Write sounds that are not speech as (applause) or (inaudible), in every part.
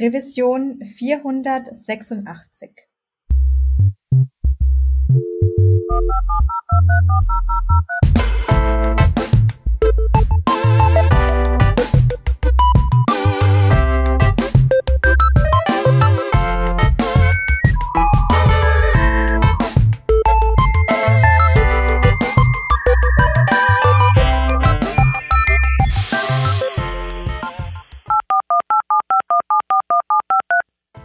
Revision 486.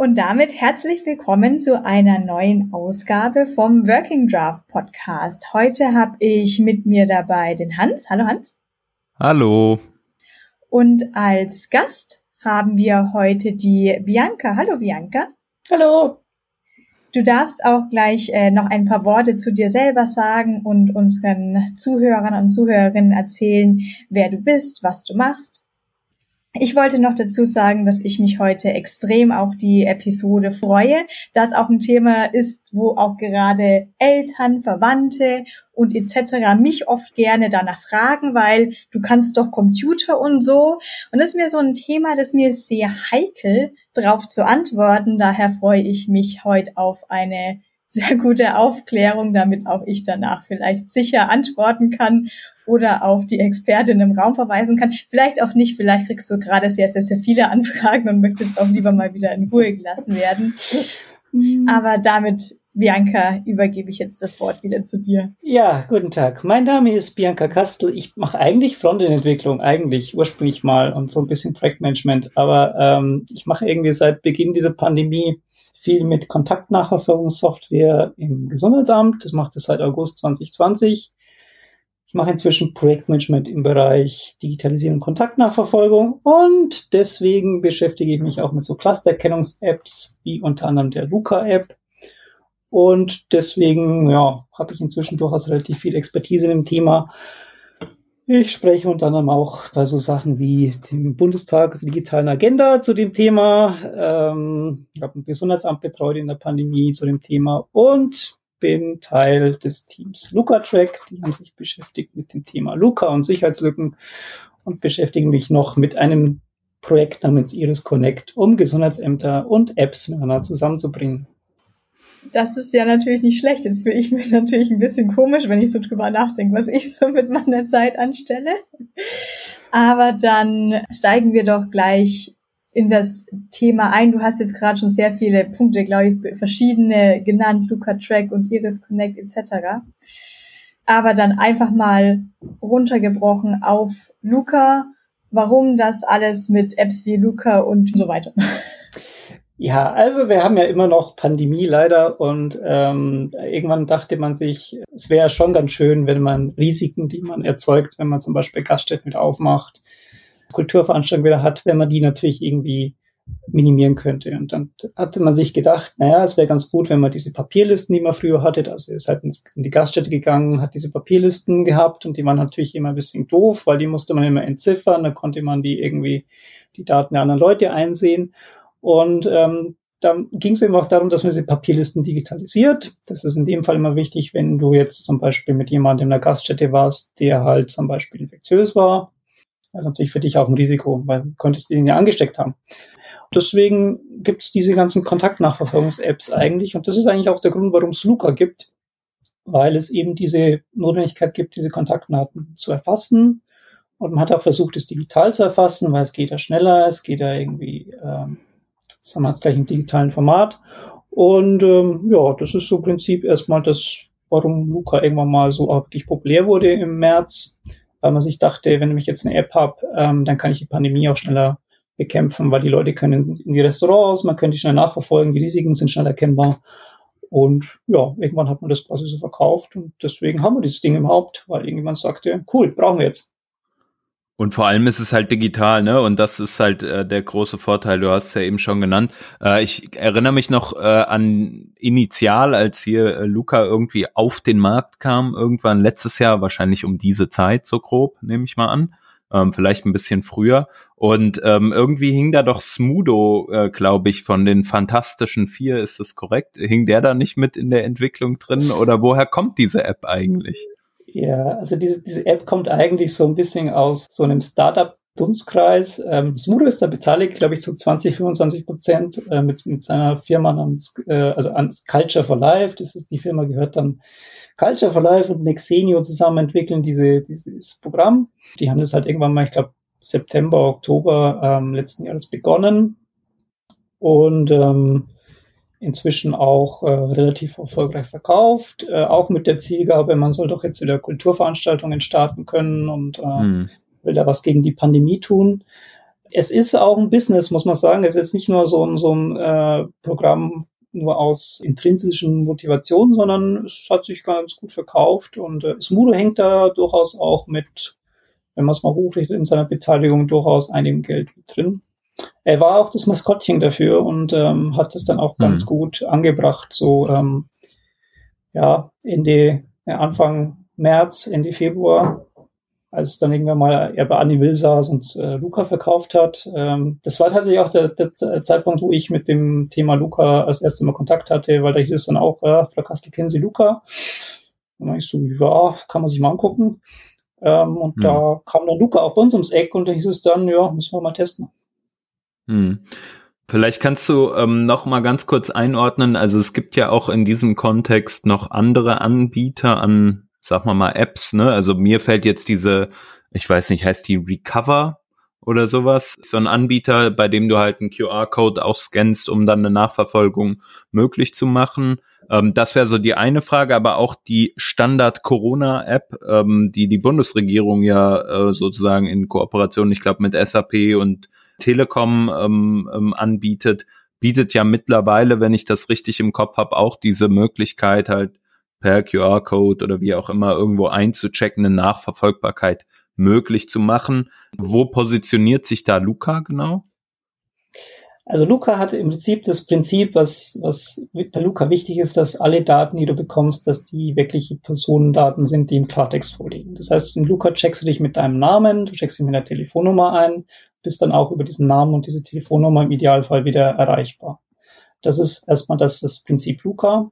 Und damit herzlich willkommen zu einer neuen Ausgabe vom Working Draft Podcast. Heute habe ich mit mir dabei den Hans. Hallo Hans. Hallo. Und als Gast haben wir heute die Bianca. Hallo Bianca. Hallo. Du darfst auch gleich äh, noch ein paar Worte zu dir selber sagen und unseren Zuhörern und Zuhörerinnen erzählen, wer du bist, was du machst. Ich wollte noch dazu sagen, dass ich mich heute extrem auf die Episode freue, da es auch ein Thema ist, wo auch gerade Eltern, Verwandte und etc. mich oft gerne danach fragen, weil du kannst doch Computer und so. Und das ist mir so ein Thema, das mir sehr heikel drauf zu antworten. Daher freue ich mich heute auf eine sehr gute Aufklärung, damit auch ich danach vielleicht sicher antworten kann oder auf die Expertin im Raum verweisen kann. Vielleicht auch nicht, vielleicht kriegst du gerade sehr, sehr, sehr viele Anfragen und möchtest auch lieber mal wieder in Ruhe gelassen werden. (laughs) Aber damit, Bianca, übergebe ich jetzt das Wort wieder zu dir. Ja, guten Tag. Mein Name ist Bianca Kastel. Ich mache eigentlich Frontend-Entwicklung, eigentlich ursprünglich mal und so ein bisschen Projektmanagement. Aber ähm, ich mache irgendwie seit Beginn dieser Pandemie viel mit Kontaktnachverfolgungssoftware im Gesundheitsamt. Das macht es seit August 2020. Ich mache inzwischen Projektmanagement im Bereich Digitalisierung und Kontaktnachverfolgung und deswegen beschäftige ich mich auch mit so Clustererkennungs-Apps wie unter anderem der Luca-App. Und deswegen, ja, habe ich inzwischen durchaus relativ viel Expertise in dem Thema. Ich spreche unter anderem auch bei so Sachen wie dem Bundestag digitalen Agenda zu dem Thema. Ähm, ich habe ein Gesundheitsamt betreut in der Pandemie zu dem Thema und bin Teil des Teams LucaTrack. Die haben sich beschäftigt mit dem Thema Luca und Sicherheitslücken und beschäftigen mich noch mit einem Projekt namens Iris Connect, um Gesundheitsämter und Apps miteinander zusammenzubringen. Das ist ja natürlich nicht schlecht. Jetzt fühle ich mich natürlich ein bisschen komisch, wenn ich so drüber nachdenke, was ich so mit meiner Zeit anstelle. Aber dann steigen wir doch gleich in das Thema ein. Du hast jetzt gerade schon sehr viele Punkte, glaube ich, verschiedene genannt, Luca Track und Iris Connect etc. Aber dann einfach mal runtergebrochen auf Luca, warum das alles mit Apps wie Luca und so weiter. Ja, also wir haben ja immer noch Pandemie leider und ähm, irgendwann dachte man sich, es wäre schon ganz schön, wenn man Risiken, die man erzeugt, wenn man zum Beispiel Gaststätten mit aufmacht, Kulturveranstaltung wieder hat, wenn man die natürlich irgendwie minimieren könnte. Und dann hatte man sich gedacht, naja, es wäre ganz gut, wenn man diese Papierlisten, die man früher hatte, also ist halt in die Gaststätte gegangen, hat diese Papierlisten gehabt und die waren natürlich immer ein bisschen doof, weil die musste man immer entziffern, da konnte man die irgendwie, die Daten der anderen Leute einsehen. Und ähm, dann ging es eben auch darum, dass man diese Papierlisten digitalisiert. Das ist in dem Fall immer wichtig, wenn du jetzt zum Beispiel mit jemandem in der Gaststätte warst, der halt zum Beispiel infektiös war das ist natürlich für dich auch ein Risiko, weil du könntest ihn ja angesteckt haben. Deswegen gibt es diese ganzen Kontaktnachverfolgungs-Apps eigentlich. Und das ist eigentlich auch der Grund, warum es Luca gibt, weil es eben diese Notwendigkeit gibt, diese Kontaktdaten zu erfassen. Und man hat auch versucht, es digital zu erfassen, weil es geht ja schneller, es geht ja irgendwie, ähm, das haben wir jetzt gleich im digitalen Format. Und ähm, ja, das ist so im Prinzip erstmal das, warum Luca irgendwann mal so wirklich populär wurde im März weil man sich dachte, wenn ich jetzt eine App habe, ähm, dann kann ich die Pandemie auch schneller bekämpfen, weil die Leute können in die Restaurants, man könnte die schnell nachverfolgen, die Risiken sind schnell erkennbar. Und ja, irgendwann hat man das quasi so verkauft und deswegen haben wir dieses Ding überhaupt, weil irgendjemand sagte, cool, brauchen wir jetzt. Und vor allem ist es halt digital, ne? Und das ist halt äh, der große Vorteil. Du hast es ja eben schon genannt. Äh, ich erinnere mich noch äh, an Initial, als hier äh, Luca irgendwie auf den Markt kam, irgendwann letztes Jahr, wahrscheinlich um diese Zeit, so grob, nehme ich mal an. Ähm, vielleicht ein bisschen früher. Und ähm, irgendwie hing da doch Smudo, äh, glaube ich, von den Fantastischen Vier, ist das korrekt? Hing der da nicht mit in der Entwicklung drin? Oder woher kommt diese App eigentlich? Ja, also diese, diese App kommt eigentlich so ein bisschen aus so einem Startup Dunstkreis. Ähm, Smudo ist da beteiligt, glaube ich, zu 20, 25 Prozent äh, mit, mit seiner Firma namens, äh, also ans Culture for Life. Das ist die Firma gehört dann Culture for Life und Nexenio zusammen entwickeln diese, dieses Programm. Die haben das halt irgendwann mal, ich glaube, September, Oktober ähm, letzten Jahres begonnen. Und ähm, inzwischen auch äh, relativ erfolgreich verkauft, äh, auch mit der Zielgabe, man soll doch jetzt wieder Kulturveranstaltungen starten können und äh, hm. will da was gegen die Pandemie tun. Es ist auch ein Business, muss man sagen. Es ist jetzt nicht nur so ein, so ein äh, Programm nur aus intrinsischen Motivationen, sondern es hat sich ganz gut verkauft und äh, Smudo hängt da durchaus auch mit, wenn man es mal hochrechnet, in seiner Beteiligung durchaus einigem Geld mit drin er war auch das Maskottchen dafür und ähm, hat es dann auch mhm. ganz gut angebracht, so ähm, ja, Ende, äh, Anfang März, Ende Februar, als dann irgendwann mal er bei Annie Will saß und äh, Luca verkauft hat. Ähm, das war tatsächlich auch der, der Zeitpunkt, wo ich mit dem Thema Luca als erstes Mal Kontakt hatte, weil da hieß es dann auch, äh, Frau Kastel, kennen Sie Luca? Und dann ich so, ja, kann man sich mal angucken. Ähm, und mhm. da kam dann Luca auch bei uns ums Eck und da hieß es dann, ja, müssen wir mal testen. Hm. Vielleicht kannst du ähm, noch mal ganz kurz einordnen. Also es gibt ja auch in diesem Kontext noch andere Anbieter an, sag mal mal Apps. Ne? Also mir fällt jetzt diese, ich weiß nicht, heißt die Recover oder sowas, so ein Anbieter, bei dem du halt einen QR-Code auch scannst, um dann eine Nachverfolgung möglich zu machen. Ähm, das wäre so die eine Frage, aber auch die Standard-Corona-App, ähm, die die Bundesregierung ja äh, sozusagen in Kooperation, ich glaube, mit SAP und Telekom ähm, ähm, anbietet, bietet ja mittlerweile, wenn ich das richtig im Kopf habe, auch diese Möglichkeit halt per QR-Code oder wie auch immer irgendwo einzuchecken, eine Nachverfolgbarkeit möglich zu machen. Wo positioniert sich da Luca genau? Also Luca hat im Prinzip das Prinzip, was, was bei Luca wichtig ist, dass alle Daten, die du bekommst, dass die wirkliche Personendaten sind, die im Klartext vorliegen. Das heißt, in Luca checkst du dich mit deinem Namen, du checkst dich mit einer Telefonnummer ein bist dann auch über diesen Namen und diese Telefonnummer im Idealfall wieder erreichbar. Das ist erstmal das, das Prinzip Luca.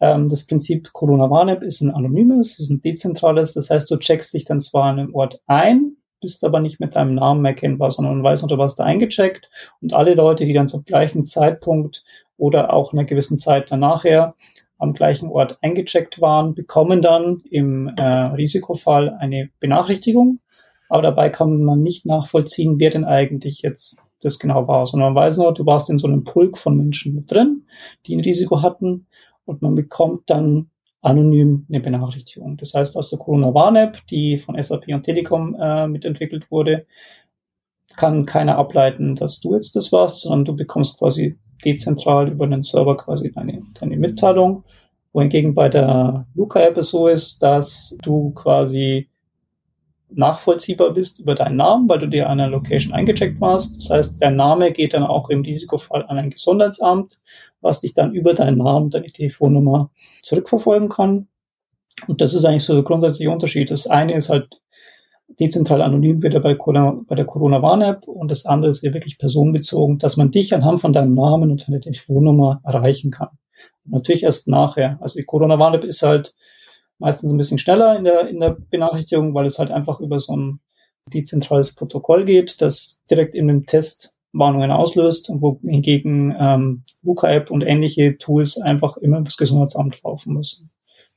Ähm, das Prinzip Corona Warn-App ist ein anonymes, ist ein dezentrales. Das heißt, du checkst dich dann zwar an einem Ort ein, bist aber nicht mit deinem Namen erkennbar, sondern du weißt, unter was da eingecheckt. Und alle Leute, die dann zum gleichen Zeitpunkt oder auch einer gewissen Zeit danach am gleichen Ort eingecheckt waren, bekommen dann im äh, Risikofall eine Benachrichtigung aber dabei kann man nicht nachvollziehen, wer denn eigentlich jetzt das genau war, sondern man weiß nur, du warst in so einem Pulk von Menschen mit drin, die ein Risiko hatten und man bekommt dann anonym eine Benachrichtigung. Das heißt, aus der Corona-Warn-App, die von SAP und Telekom äh, mitentwickelt wurde, kann keiner ableiten, dass du jetzt das warst, sondern du bekommst quasi dezentral über den Server quasi deine, deine Mitteilung. Wohingegen bei der Luca-App es so ist, dass du quasi nachvollziehbar bist über deinen Namen, weil du dir an einer Location eingecheckt warst. Das heißt, der Name geht dann auch im Risikofall an ein Gesundheitsamt, was dich dann über deinen Namen, deine Telefonnummer zurückverfolgen kann. Und das ist eigentlich so der grundsätzliche Unterschied. Das eine ist halt dezentral anonym wieder bei, bei der Corona-Warn-App und das andere ist ja wirklich personenbezogen, dass man dich anhand von deinem Namen und deiner Telefonnummer erreichen kann. Natürlich erst nachher. Also die Corona-Warn-App ist halt meistens ein bisschen schneller in der, in der Benachrichtigung, weil es halt einfach über so ein dezentrales Protokoll geht, das direkt in dem Test Warnungen auslöst und wohingegen ähm, Luca-App und ähnliche Tools einfach immer das Gesundheitsamt laufen müssen.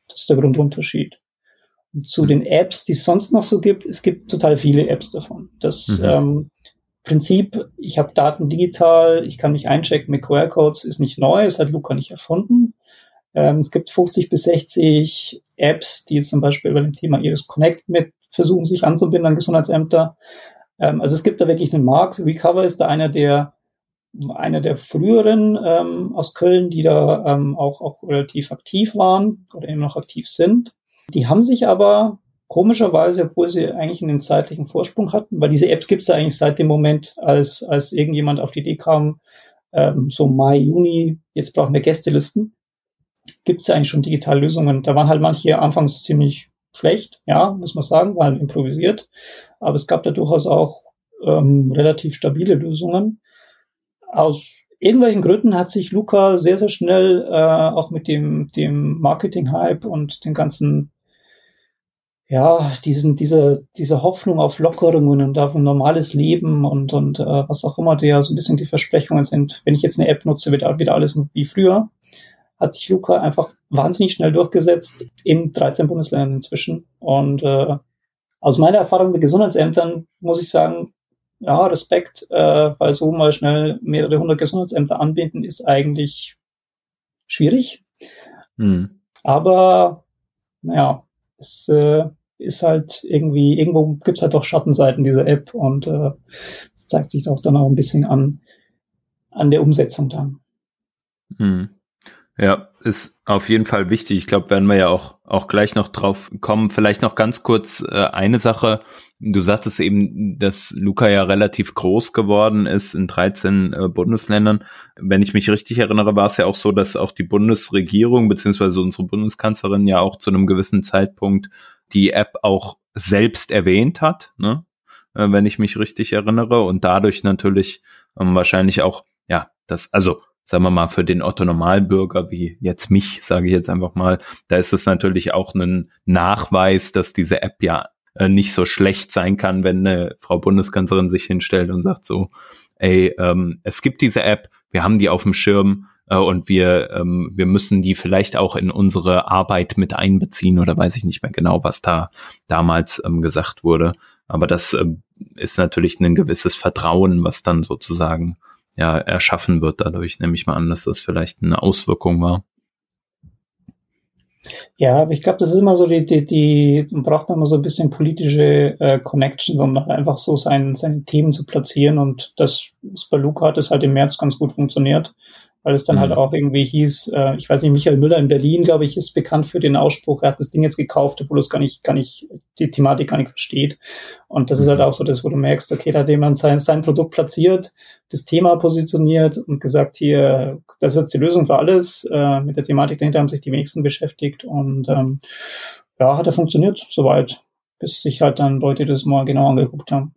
Das ist der Grundunterschied. Und zu den Apps, die es sonst noch so gibt, es gibt total viele Apps davon. Das mhm. ähm, Prinzip, ich habe Daten digital, ich kann mich einchecken mit QR-Codes, ist nicht neu, ist halt Luca nicht erfunden. Ähm, es gibt 50 bis 60 Apps, die zum Beispiel über dem Thema Iris Connect mit versuchen, sich anzubinden an Gesundheitsämter. Ähm, also es gibt da wirklich einen Markt. Recover ist da einer der einer der früheren ähm, aus Köln, die da ähm, auch, auch relativ aktiv waren oder immer noch aktiv sind. Die haben sich aber komischerweise, obwohl sie eigentlich einen zeitlichen Vorsprung hatten, weil diese Apps gibt es ja eigentlich seit dem Moment, als, als irgendjemand auf die Idee kam, ähm, so Mai, Juni, jetzt brauchen wir Gästelisten, gibt es ja eigentlich schon digitale Lösungen. Da waren halt manche anfangs ziemlich schlecht, ja, muss man sagen, war halt improvisiert, aber es gab da durchaus auch ähm, relativ stabile Lösungen. Aus irgendwelchen Gründen hat sich Luca sehr, sehr schnell äh, auch mit dem, dem Marketing-Hype und den ganzen ja, diesen, diese, diese Hoffnung auf Lockerungen und auf ein normales Leben und, und äh, was auch immer, der so ein bisschen die Versprechungen sind. Wenn ich jetzt eine App nutze, wird wieder alles wie früher. Hat sich Luca einfach wahnsinnig schnell durchgesetzt in 13 Bundesländern inzwischen. Und äh, aus meiner Erfahrung mit Gesundheitsämtern muss ich sagen, ja, Respekt, äh, weil so mal schnell mehrere hundert Gesundheitsämter anbinden, ist eigentlich schwierig. Hm. Aber naja, es äh, ist halt irgendwie, irgendwo gibt's halt doch Schattenseiten dieser App und äh, das zeigt sich auch dann auch ein bisschen an, an der Umsetzung dann. Hm. Ja, ist auf jeden Fall wichtig. Ich glaube, werden wir ja auch, auch gleich noch drauf kommen. Vielleicht noch ganz kurz äh, eine Sache. Du sagtest eben, dass Luca ja relativ groß geworden ist in 13 äh, Bundesländern. Wenn ich mich richtig erinnere, war es ja auch so, dass auch die Bundesregierung beziehungsweise unsere Bundeskanzlerin ja auch zu einem gewissen Zeitpunkt die App auch selbst erwähnt hat, ne? Äh, wenn ich mich richtig erinnere, und dadurch natürlich ähm, wahrscheinlich auch, ja, das, also sagen wir mal, für den Otto-Normalbürger wie jetzt mich, sage ich jetzt einfach mal, da ist es natürlich auch ein Nachweis, dass diese App ja äh, nicht so schlecht sein kann, wenn eine Frau Bundeskanzlerin sich hinstellt und sagt so, ey, ähm, es gibt diese App, wir haben die auf dem Schirm, äh, und wir, ähm, wir müssen die vielleicht auch in unsere Arbeit mit einbeziehen oder weiß ich nicht mehr genau, was da damals ähm, gesagt wurde. Aber das äh, ist natürlich ein gewisses Vertrauen, was dann sozusagen ja erschaffen wird dadurch, nehme ich mal an, dass das vielleicht eine Auswirkung war. Ja, aber ich glaube, das ist immer so die, die, die braucht man immer so ein bisschen politische äh, Connections, um einfach so sein, seine Themen zu platzieren. Und das, das bei Luca hat es halt im März ganz gut funktioniert weil es dann halt mhm. halt auch irgendwie hieß, äh, ich weiß nicht, Michael Müller in Berlin, glaube ich, ist bekannt für den Ausspruch, er hat das Ding jetzt gekauft, obwohl es gar nicht, gar nicht, die Thematik gar nicht versteht. Und das mhm. ist halt mhm. auch so das, wo du merkst, okay, da hat jemand sein, sein Produkt platziert, das Thema positioniert und gesagt, hier, das ist jetzt die Lösung für alles. Äh, mit der Thematik dahinter haben sich die wenigsten beschäftigt und ähm, ja, hat er funktioniert soweit, bis sich halt dann Leute das mal genau angeguckt haben.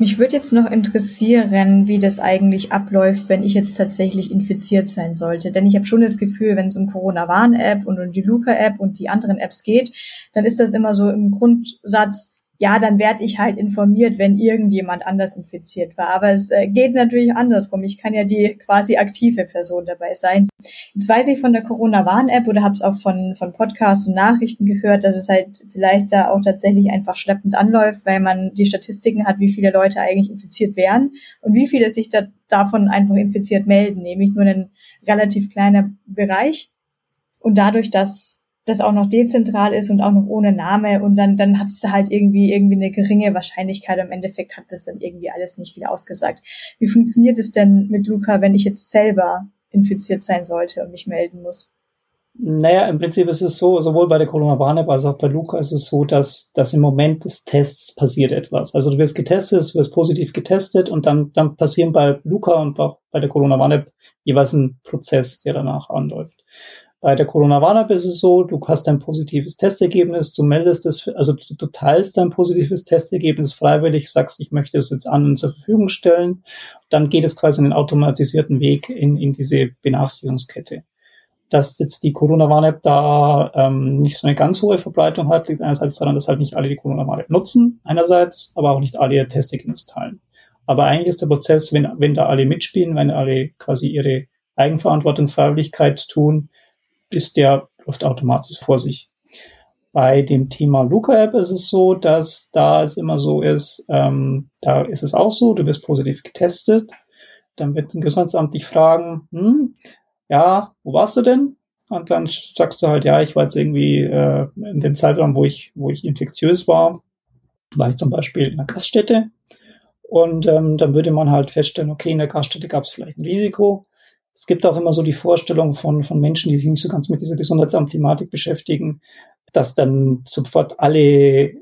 Mich würde jetzt noch interessieren, wie das eigentlich abläuft, wenn ich jetzt tatsächlich infiziert sein sollte. Denn ich habe schon das Gefühl, wenn es um Corona-Warn-App und um die Luca-App und die anderen Apps geht, dann ist das immer so im Grundsatz, ja, dann werde ich halt informiert, wenn irgendjemand anders infiziert war. Aber es äh, geht natürlich andersrum. Ich kann ja die quasi aktive Person dabei sein. Jetzt weiß ich von der Corona-Warn-App oder habe es auch von, von Podcasts und Nachrichten gehört, dass es halt vielleicht da auch tatsächlich einfach schleppend anläuft, weil man die Statistiken hat, wie viele Leute eigentlich infiziert wären und wie viele sich da, davon einfach infiziert melden, nämlich nur ein relativ kleiner Bereich. Und dadurch, dass das auch noch dezentral ist und auch noch ohne Name und dann, dann hat es halt irgendwie, irgendwie eine geringe Wahrscheinlichkeit. Im Endeffekt hat das dann irgendwie alles nicht viel ausgesagt. Wie funktioniert es denn mit Luca, wenn ich jetzt selber infiziert sein sollte und mich melden muss? Naja, im Prinzip ist es so, sowohl bei der Coronavirus als auch bei Luca ist es so, dass, dass im Moment des Tests passiert etwas. Also du wirst getestet, du wirst positiv getestet und dann, dann passieren bei Luca und auch bei der Coronavirus jeweils ein Prozess, der danach anläuft. Bei der Corona Warn-App ist es so, du hast ein positives Testergebnis, du meldest es, also du, du teilst dein positives Testergebnis freiwillig, sagst, ich möchte es jetzt anderen zur Verfügung stellen. Dann geht es quasi einen automatisierten Weg in, in diese Benachrichtigungskette. Dass jetzt die Corona-Warn-App da ähm, nicht so eine ganz hohe Verbreitung hat, liegt einerseits daran, dass halt nicht alle die Corona-Warn-App nutzen, einerseits, aber auch nicht alle ihr Testergebnis teilen. Aber eigentlich ist der Prozess, wenn, wenn da alle mitspielen, wenn alle quasi ihre Eigenverantwortung, Freiwilligkeit tun, ist der läuft automatisch vor sich. Bei dem Thema Luca-App ist es so, dass da es immer so ist, ähm, da ist es auch so, du wirst positiv getestet, dann wird ein Gesundheitsamt dich fragen, hm, ja, wo warst du denn? Und dann sagst du halt, ja, ich war jetzt irgendwie äh, in dem Zeitraum, wo ich, wo ich infektiös war, war ich zum Beispiel in einer Gaststätte. Und ähm, dann würde man halt feststellen, okay, in der Gaststätte gab es vielleicht ein Risiko es gibt auch immer so die Vorstellung von, von Menschen, die sich nicht so ganz mit dieser Gesundheitsamt-Thematik beschäftigen. dass dann sofort alle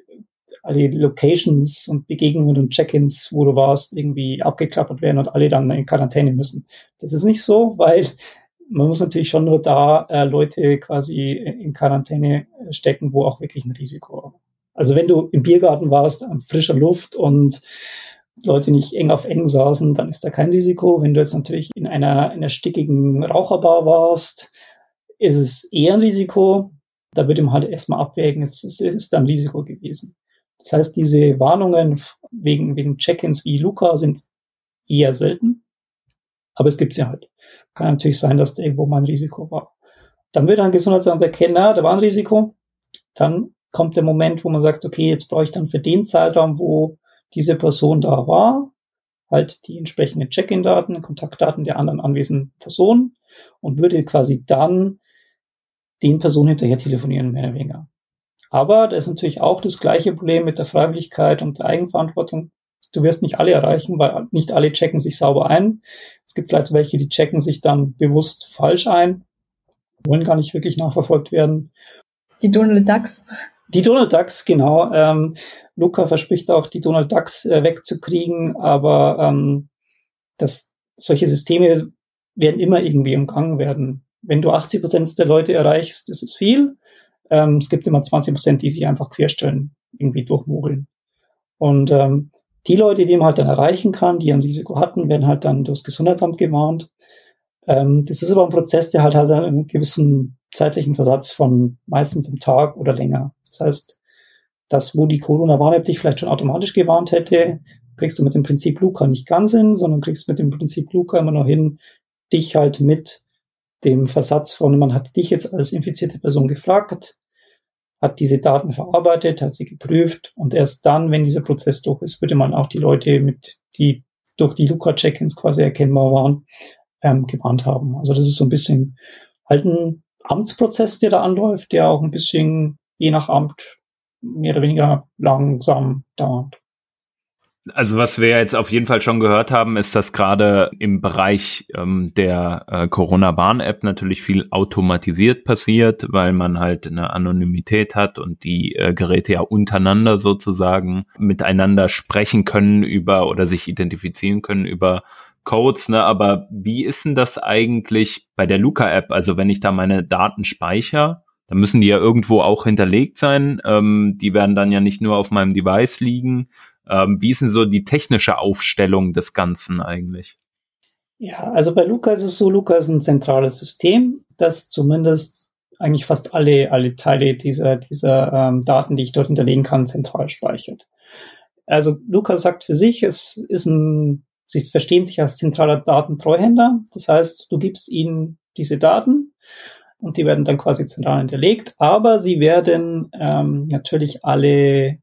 alle Locations und Begegnungen und Check-ins, wo du warst, irgendwie abgeklappert werden und alle dann in Quarantäne müssen. Das ist nicht so, weil man muss natürlich schon nur da äh, Leute quasi in Quarantäne stecken, wo auch wirklich ein Risiko. Also wenn du im Biergarten warst, an frischer Luft und Leute nicht eng auf eng saßen, dann ist da kein Risiko. Wenn du jetzt natürlich in einer, in einer stickigen Raucherbar warst, ist es eher ein Risiko. Da würde man halt erstmal abwägen, es ist, ist da ein Risiko gewesen. Das heißt, diese Warnungen wegen, wegen Check-ins wie Luca sind eher selten. Aber es gibt sie halt. Kann natürlich sein, dass da irgendwo mal ein Risiko war. Dann wird ein Gesundheitsamt erkennen, na, da war ein Risiko. Dann kommt der Moment, wo man sagt, okay, jetzt brauche ich dann für den Zeitraum, wo diese Person da war, halt die entsprechenden Check-in-Daten, Kontaktdaten der anderen anwesenden Personen und würde quasi dann den Personen hinterher telefonieren, mehr oder weniger. Aber da ist natürlich auch das gleiche Problem mit der Freiwilligkeit und der Eigenverantwortung. Du wirst nicht alle erreichen, weil nicht alle checken sich sauber ein. Es gibt vielleicht welche, die checken sich dann bewusst falsch ein, wollen gar nicht wirklich nachverfolgt werden. Die Donald Ducks. Die Donald Ducks, genau. Ähm, Luca verspricht auch, die Donald Ducks äh, wegzukriegen, aber ähm, das, solche Systeme werden immer irgendwie umgangen werden. Wenn du 80 Prozent der Leute erreichst, ist viel. Ähm, es gibt immer 20 Prozent, die sich einfach querstellen, irgendwie durchmogeln. Und ähm, die Leute, die man halt dann erreichen kann, die ein Risiko hatten, werden halt dann durchs Gesundheitsamt gewarnt. Ähm, das ist aber ein Prozess, der halt halt einen gewissen zeitlichen Versatz von meistens einem Tag oder länger. Das heißt, das, wo die Corona-Warn-App dich vielleicht schon automatisch gewarnt hätte, kriegst du mit dem Prinzip Luca nicht ganz hin, sondern kriegst mit dem Prinzip Luca immer noch hin, dich halt mit dem Versatz von, man hat dich jetzt als infizierte Person gefragt, hat diese Daten verarbeitet, hat sie geprüft und erst dann, wenn dieser Prozess durch ist, würde man auch die Leute mit, die durch die Luca-Check-ins quasi erkennbar waren, ähm, gewarnt haben. Also das ist so ein bisschen halt ein Amtsprozess, der da anläuft, der auch ein bisschen je nach Amt mehr oder weniger langsam dauert. Also was wir jetzt auf jeden Fall schon gehört haben, ist, dass gerade im Bereich ähm, der äh, Corona-Warn-App natürlich viel automatisiert passiert, weil man halt eine Anonymität hat und die äh, Geräte ja untereinander sozusagen miteinander sprechen können über oder sich identifizieren können über Codes, ne? Aber wie ist denn das eigentlich bei der Luca-App? Also wenn ich da meine Daten speichere, dann müssen die ja irgendwo auch hinterlegt sein. Ähm, die werden dann ja nicht nur auf meinem Device liegen, ähm, wie ist denn so die technische Aufstellung des Ganzen eigentlich? Ja, also bei Luca ist es so, Luca ist ein zentrales System, das zumindest eigentlich fast alle, alle Teile dieser, dieser ähm, Daten, die ich dort hinterlegen kann, zentral speichert. Also Luca sagt für sich, es ist ein, sie verstehen sich als zentraler Datentreuhänder. Das heißt, du gibst ihnen diese Daten und die werden dann quasi zentral hinterlegt, aber sie werden ähm, natürlich alle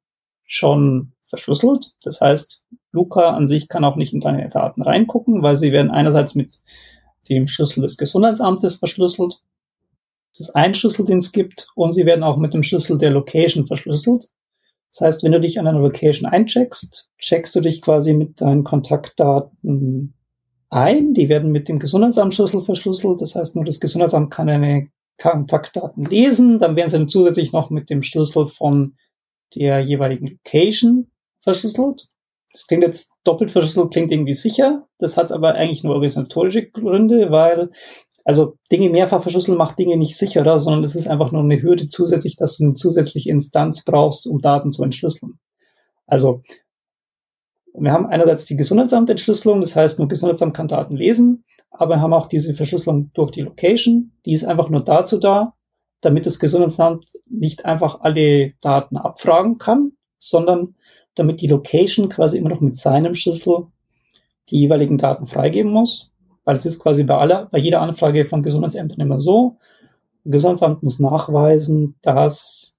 schon verschlüsselt. Das heißt, Luca an sich kann auch nicht in deine Daten reingucken, weil sie werden einerseits mit dem Schlüssel des Gesundheitsamtes verschlüsselt. Das ist ein Schlüssel, den es gibt, und sie werden auch mit dem Schlüssel der Location verschlüsselt. Das heißt, wenn du dich an einer Location eincheckst, checkst du dich quasi mit deinen Kontaktdaten ein. Die werden mit dem Gesundheitsamtsschlüssel verschlüsselt. Das heißt, nur das Gesundheitsamt kann deine Kontaktdaten lesen. Dann werden sie dann zusätzlich noch mit dem Schlüssel von der jeweiligen Location verschlüsselt. Das klingt jetzt doppelt verschlüsselt, klingt irgendwie sicher. Das hat aber eigentlich nur organisatorische Gründe, weil also Dinge mehrfach verschlüsseln macht Dinge nicht sicherer, sondern es ist einfach nur eine Hürde zusätzlich, dass du eine zusätzliche Instanz brauchst, um Daten zu entschlüsseln. Also wir haben einerseits die Gesundheitsamtentschlüsselung, das heißt, nur Gesundheitsamt kann Daten lesen, aber wir haben auch diese Verschlüsselung durch die Location. Die ist einfach nur dazu da, damit das Gesundheitsamt nicht einfach alle Daten abfragen kann, sondern damit die Location quasi immer noch mit seinem Schlüssel die jeweiligen Daten freigeben muss. Weil es ist quasi bei aller, bei jeder Anfrage von Gesundheitsämtern immer so. Ein Gesundheitsamt muss nachweisen, dass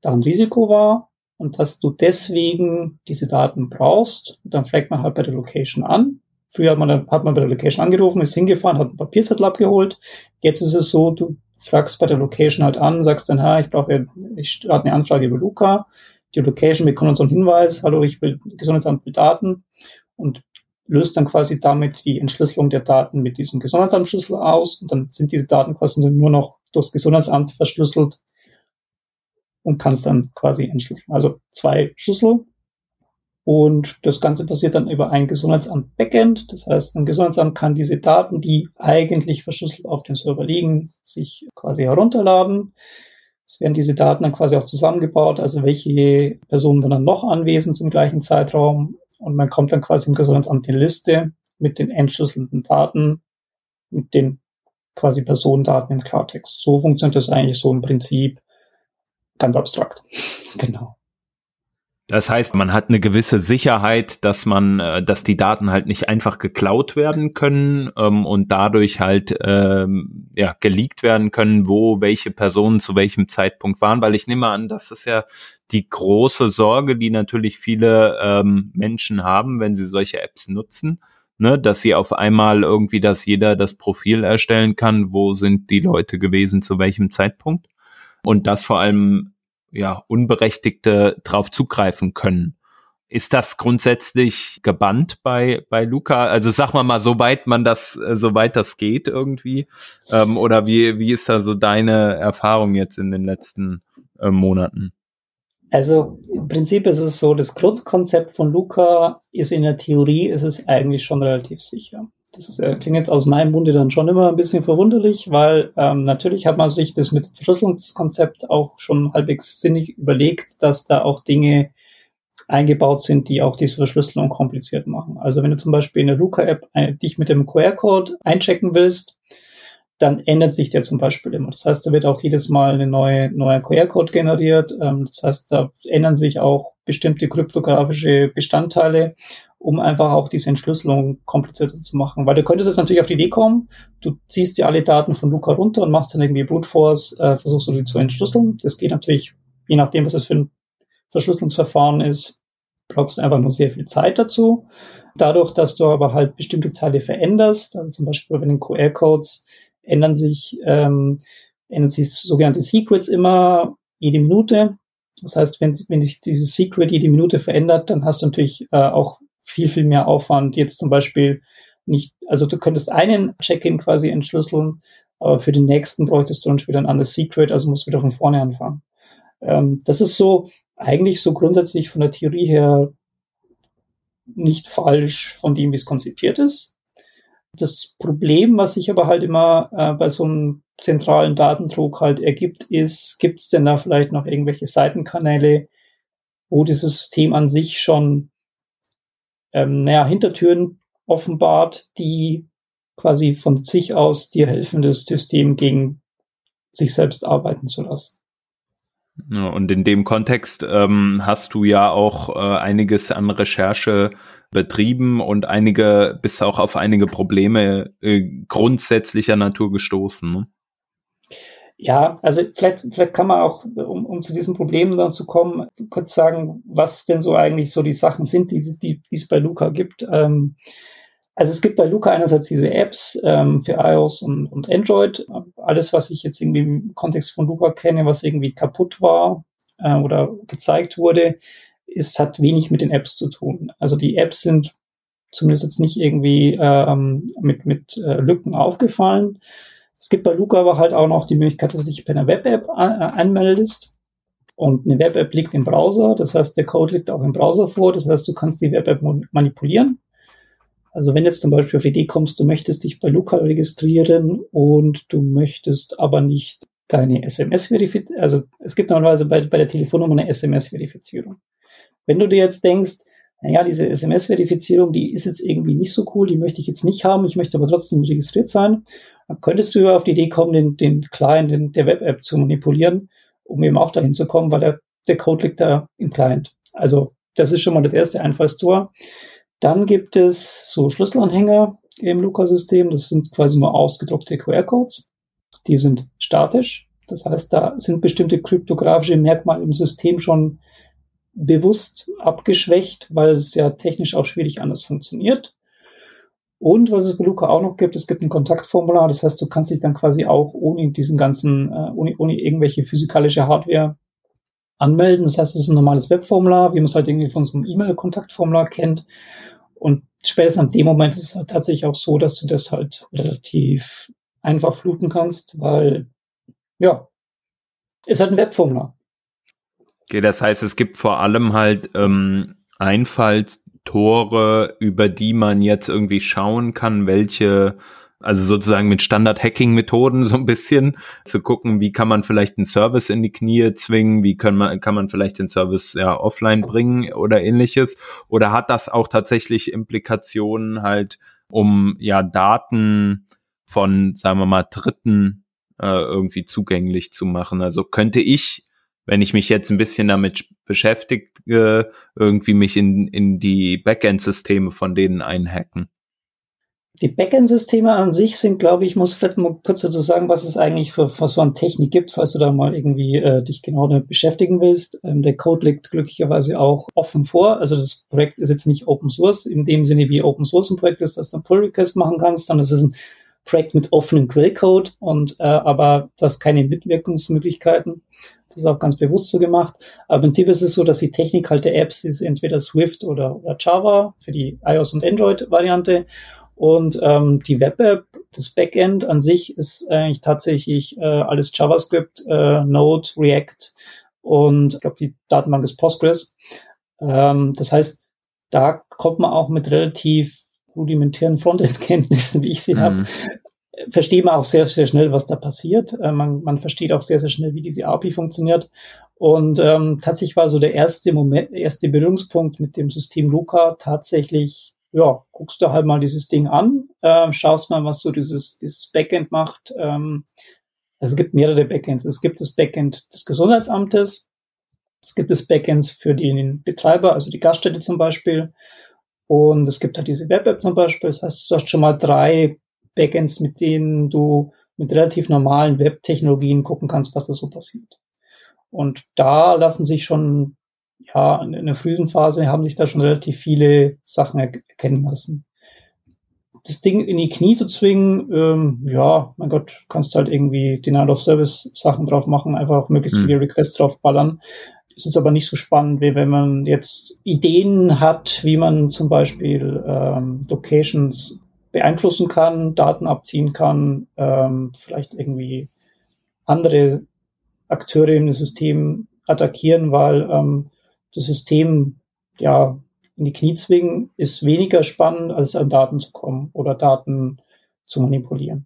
da ein Risiko war und dass du deswegen diese Daten brauchst. Dann fragt man halt bei der Location an. Früher hat man, hat man bei der Location angerufen, ist hingefahren, hat einen Papierzettel abgeholt. Jetzt ist es so, du fragst bei der Location halt an, sagst dann, ha, ich brauche, ich starte eine Anfrage über Luca die Location bekommt uns einen Hinweis, hallo, ich will Gesundheitsamt mit Daten und löst dann quasi damit die Entschlüsselung der Daten mit diesem Gesundheitsamtsschlüssel aus und dann sind diese Daten quasi nur noch durchs Gesundheitsamt verschlüsselt und kannst dann quasi entschlüsseln. Also zwei Schlüssel. Und das Ganze passiert dann über ein Gesundheitsamt Backend. Das heißt, ein Gesundheitsamt kann diese Daten, die eigentlich verschlüsselt auf dem Server liegen, sich quasi herunterladen. Es werden diese Daten dann quasi auch zusammengebaut, also welche Personen waren dann noch anwesend zum gleichen Zeitraum. Und man kommt dann quasi im Gesundheitsamt in die Liste mit den entschlüsselten Daten, mit den quasi Personendaten im Klartext. So funktioniert das eigentlich so im Prinzip ganz abstrakt. (laughs) genau. Das heißt, man hat eine gewisse Sicherheit, dass man, äh, dass die Daten halt nicht einfach geklaut werden können ähm, und dadurch halt ähm, ja geleakt werden können, wo welche Personen zu welchem Zeitpunkt waren. Weil ich nehme an, das ist ja die große Sorge, die natürlich viele ähm, Menschen haben, wenn sie solche Apps nutzen, ne, dass sie auf einmal irgendwie, dass jeder das Profil erstellen kann, wo sind die Leute gewesen zu welchem Zeitpunkt und das vor allem ja, Unberechtigte drauf zugreifen können. Ist das grundsätzlich gebannt bei, bei Luca? Also sag mal mal, soweit man das, äh, soweit das geht irgendwie? Ähm, oder wie, wie ist da so deine Erfahrung jetzt in den letzten äh, Monaten? Also im Prinzip ist es so, das Grundkonzept von Luca ist in der Theorie, ist es eigentlich schon relativ sicher. Das äh, klingt jetzt aus meinem Munde dann schon immer ein bisschen verwunderlich, weil ähm, natürlich hat man sich das mit dem Verschlüsselungskonzept auch schon halbwegs sinnig überlegt, dass da auch Dinge eingebaut sind, die auch diese Verschlüsselung kompliziert machen. Also wenn du zum Beispiel in der Luca-App äh, dich mit dem QR-Code einchecken willst, dann ändert sich der zum Beispiel immer. Das heißt, da wird auch jedes Mal eine neue, neuer QR-Code generiert. Ähm, das heißt, da ändern sich auch bestimmte kryptografische Bestandteile um einfach auch diese Entschlüsselung komplizierter zu machen. Weil du könntest jetzt natürlich auf die Idee kommen, du ziehst dir alle Daten von Luca runter und machst dann irgendwie Brute Force, äh, versuchst du die zu entschlüsseln. Das geht natürlich, je nachdem, was das für ein Verschlüsselungsverfahren ist, brauchst du einfach nur sehr viel Zeit dazu. Dadurch, dass du aber halt bestimmte Teile veränderst, also zum Beispiel bei den QR-Codes ändern sich, ähm, ändern sich sogenannte Secrets immer jede Minute. Das heißt, wenn, wenn sich dieses Secret jede Minute verändert, dann hast du natürlich äh, auch viel, viel mehr Aufwand. Jetzt zum Beispiel nicht, also du könntest einen Check-in quasi entschlüsseln, aber für den nächsten bräuchtest du dann später ein anderes Secret, also musst du wieder von vorne anfangen. Ähm, das ist so eigentlich so grundsätzlich von der Theorie her nicht falsch von dem, wie es konzipiert ist. Das Problem, was sich aber halt immer äh, bei so einem zentralen Datendruck halt ergibt, ist, gibt es denn da vielleicht noch irgendwelche Seitenkanäle, wo dieses System an sich schon ähm, naja, Hintertüren offenbart, die quasi von sich aus dir helfen, das System gegen sich selbst arbeiten zu lassen. Und in dem Kontext ähm, hast du ja auch äh, einiges an Recherche betrieben und einige, bist auch auf einige Probleme äh, grundsätzlicher Natur gestoßen. Ne? Ja, also vielleicht, vielleicht kann man auch, um, um zu diesen Problemen dann zu kommen, kurz sagen, was denn so eigentlich so die Sachen sind, die, die, die es bei Luca gibt. Ähm, also es gibt bei Luca einerseits diese Apps ähm, für iOS und, und Android. Alles, was ich jetzt irgendwie im Kontext von Luca kenne, was irgendwie kaputt war äh, oder gezeigt wurde, ist, hat wenig mit den Apps zu tun. Also die Apps sind zumindest jetzt nicht irgendwie ähm, mit, mit äh, Lücken aufgefallen. Es gibt bei Luca aber halt auch noch die Möglichkeit, dass du dich per einer Web-App anmeldest. Und eine Web-App liegt im Browser, das heißt, der Code liegt auch im Browser vor, das heißt, du kannst die Web-App manipulieren. Also wenn jetzt zum Beispiel auf die Idee kommst, du möchtest dich bei Luca registrieren und du möchtest aber nicht deine SMS verifizieren, also es gibt normalerweise bei, bei der Telefonnummer eine SMS-Verifizierung. Wenn du dir jetzt denkst, naja, diese SMS-Verifizierung, die ist jetzt irgendwie nicht so cool, die möchte ich jetzt nicht haben, ich möchte aber trotzdem registriert sein. Dann könntest du auf die Idee kommen, den, den Client den, der Web-App zu manipulieren, um eben auch dahin zu kommen, weil der, der Code liegt da im Client. Also das ist schon mal das erste Einfallstor. Dann gibt es so Schlüsselanhänger im Luca-System. Das sind quasi nur ausgedruckte QR-Codes. Die sind statisch. Das heißt, da sind bestimmte kryptografische Merkmale im System schon bewusst abgeschwächt, weil es ja technisch auch schwierig anders funktioniert. Und was es bei Luca auch noch gibt, es gibt ein Kontaktformular, das heißt, du kannst dich dann quasi auch ohne diesen ganzen, äh, ohne, ohne irgendwelche physikalische Hardware anmelden. Das heißt, es ist ein normales Webformular, wie man es halt irgendwie von so einem E-Mail-Kontaktformular kennt. Und spätestens an dem Moment ist es halt tatsächlich auch so, dass du das halt relativ einfach fluten kannst, weil, ja, ist halt ein Webformular. Okay, das heißt, es gibt vor allem halt ähm, Einfalltore, über die man jetzt irgendwie schauen kann, welche also sozusagen mit Standard-Hacking-Methoden (laughs) so ein bisschen zu gucken, wie kann man vielleicht einen Service in die Knie zwingen, wie kann man, kann man vielleicht den Service ja offline bringen oder ähnliches. Oder hat das auch tatsächlich Implikationen halt, um ja Daten von, sagen wir mal, Dritten äh, irgendwie zugänglich zu machen? Also könnte ich wenn ich mich jetzt ein bisschen damit beschäftige, irgendwie mich in, in die Backend-Systeme von denen einhacken. Die Backend-Systeme an sich sind, glaube ich, muss vielleicht mal kurz dazu sagen, was es eigentlich für, für so eine Technik gibt, falls du da mal irgendwie äh, dich genau damit beschäftigen willst. Ähm, der Code liegt glücklicherweise auch offen vor. Also das Projekt ist jetzt nicht Open Source in dem Sinne, wie Open Source ein Projekt ist, dass du einen Pull Request machen kannst, sondern es ist ein Projekt mit offenem Quellcode und äh, aber das keine Mitwirkungsmöglichkeiten. Das ist auch ganz bewusst so gemacht. Aber im Prinzip ist es so, dass die Technik halt der Apps ist entweder Swift oder, oder Java für die iOS und Android Variante und ähm, die Web-App, das Backend an sich ist eigentlich tatsächlich äh, alles JavaScript, äh, Node, React und ich glaube, die Datenbank ist Postgres. Ähm, das heißt, da kommt man auch mit relativ rudimentären Frontend-Kenntnissen, wie ich sie mhm. habe, versteht man auch sehr, sehr schnell, was da passiert. Äh, man, man versteht auch sehr, sehr schnell, wie diese API funktioniert. Und ähm, tatsächlich war so der erste Moment, erste Berührungspunkt mit dem System Luca tatsächlich ja, guckst du halt mal dieses Ding an, äh, schaust mal, was so dieses, dieses Backend macht. Ähm, also es gibt mehrere Backends. Es gibt das Backend des Gesundheitsamtes, es gibt das Backend für den Betreiber, also die Gaststätte zum Beispiel. Und es gibt halt diese Web-App zum Beispiel. Das heißt, du hast schon mal drei Backends, mit denen du mit relativ normalen Web-Technologien gucken kannst, was da so passiert. Und da lassen sich schon ja, in der frühen Phase haben sich da schon relativ viele Sachen erkennen lassen. Das Ding in die Knie zu zwingen, ähm, ja, mein Gott, kannst halt irgendwie Denial of Service Sachen drauf machen, einfach auch möglichst mhm. viele Requests drauf ballern. Ist jetzt aber nicht so spannend, wie wenn man jetzt Ideen hat, wie man zum Beispiel ähm, Locations beeinflussen kann, Daten abziehen kann, ähm, vielleicht irgendwie andere Akteure im System attackieren, weil ähm, das System ja in die Knie zwingen, ist weniger spannend, als an Daten zu kommen oder Daten zu manipulieren.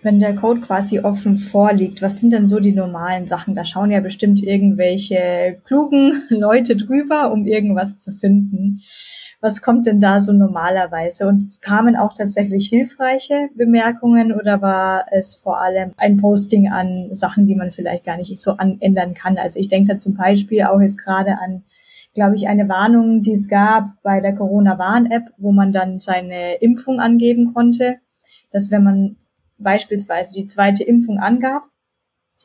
Wenn der Code quasi offen vorliegt, was sind denn so die normalen Sachen? Da schauen ja bestimmt irgendwelche klugen (laughs) Leute drüber, um irgendwas zu finden. Was kommt denn da so normalerweise? Und kamen auch tatsächlich hilfreiche Bemerkungen oder war es vor allem ein Posting an Sachen, die man vielleicht gar nicht so an ändern kann? Also ich denke da zum Beispiel auch jetzt gerade an glaube ich, eine Warnung, die es gab bei der Corona-Warn-App, wo man dann seine Impfung angeben konnte, dass wenn man beispielsweise die zweite Impfung angab,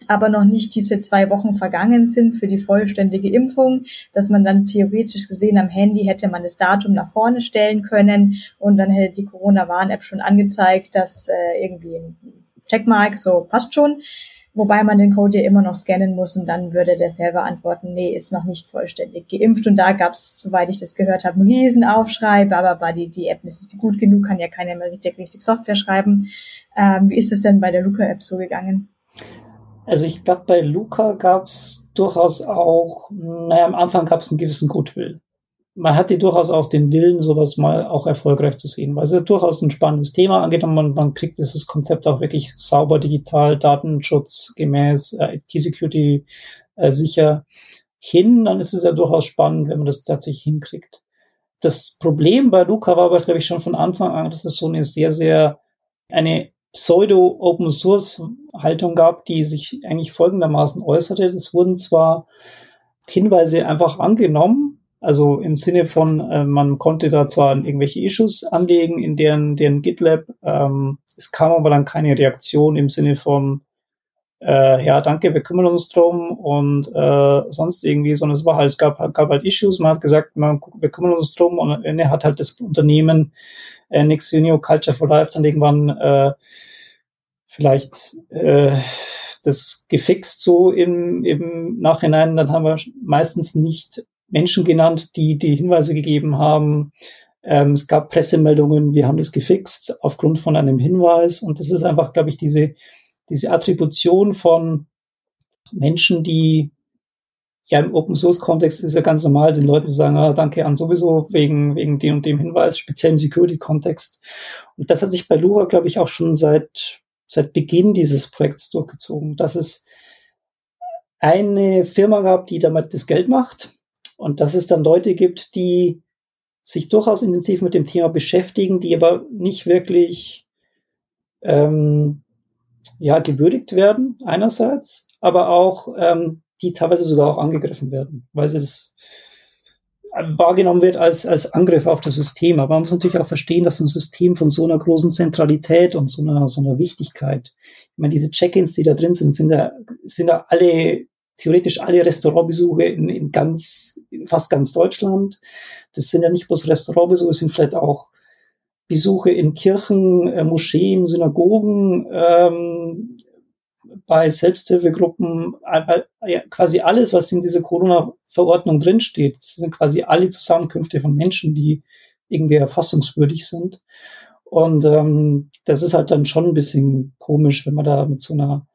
aber noch nicht diese zwei Wochen vergangen sind für die vollständige Impfung, dass man dann theoretisch gesehen am Handy hätte man das Datum nach vorne stellen können und dann hätte die Corona-Warn-App schon angezeigt, dass äh, irgendwie ein Checkmark, so passt schon. Wobei man den Code ja immer noch scannen muss und dann würde der selber antworten, nee, ist noch nicht vollständig geimpft. Und da gab es, soweit ich das gehört habe, einen Riesenaufschrei, aber die, die App ist gut genug, kann ja keiner mehr richtig, richtig Software schreiben. Ähm, wie ist es denn bei der Luca-App so gegangen? Also ich glaube, bei Luca gab es durchaus auch, naja, am Anfang gab es einen gewissen Gutwill. Man hatte durchaus auch den Willen, sowas mal auch erfolgreich zu sehen, weil es ja durchaus ein spannendes Thema angeht und man, man kriegt dieses Konzept auch wirklich sauber digital, datenschutzgemäß, äh, IT-Security äh, sicher hin, dann ist es ja durchaus spannend, wenn man das tatsächlich hinkriegt. Das Problem bei Luca war aber, glaube ich, schon von Anfang an, dass es so eine sehr, sehr, eine Pseudo-Open-Source-Haltung gab, die sich eigentlich folgendermaßen äußerte. Es wurden zwar Hinweise einfach angenommen, also im Sinne von, äh, man konnte da zwar irgendwelche Issues anlegen in deren, deren GitLab, ähm, es kam aber dann keine Reaktion im Sinne von, äh, ja, danke, wir kümmern uns drum und äh, sonst irgendwie, sondern es war halt, es gab, gab halt Issues, man hat gesagt, man, wir kümmern uns drum und er hat halt das Unternehmen äh, Next Unio Culture for Life dann irgendwann äh, vielleicht äh, das gefixt so im, im Nachhinein. Dann haben wir meistens nicht Menschen genannt, die die Hinweise gegeben haben. Ähm, es gab Pressemeldungen, wir haben das gefixt aufgrund von einem Hinweis. Und das ist einfach, glaube ich, diese, diese Attribution von Menschen, die ja, im Open Source Kontext ist ja ganz normal, den Leuten zu sagen, ah, danke an sowieso wegen, wegen dem und dem Hinweis, speziell im Security Kontext. Und das hat sich bei Lura, glaube ich, auch schon seit, seit Beginn dieses Projekts durchgezogen, dass es eine Firma gab, die damit das Geld macht und dass es dann Leute gibt, die sich durchaus intensiv mit dem Thema beschäftigen, die aber nicht wirklich ähm, ja gewürdigt werden einerseits, aber auch ähm, die teilweise sogar auch angegriffen werden, weil sie das wahrgenommen wird als, als Angriff auf das System. Aber man muss natürlich auch verstehen, dass ein System von so einer großen Zentralität und so einer, so einer Wichtigkeit, ich meine, diese Check-ins, die da drin sind, sind da, sind da alle, theoretisch alle Restaurantbesuche in, in ganz, in fast ganz Deutschland. Das sind ja nicht bloß Restaurantbesuche, es sind vielleicht auch Besuche in Kirchen, äh, Moscheen, Synagogen, ähm, bei Selbsthilfegruppen, quasi alles, was in dieser Corona-Verordnung drinsteht, das sind quasi alle Zusammenkünfte von Menschen, die irgendwie erfassungswürdig sind. Und ähm, das ist halt dann schon ein bisschen komisch, wenn man da mit so einer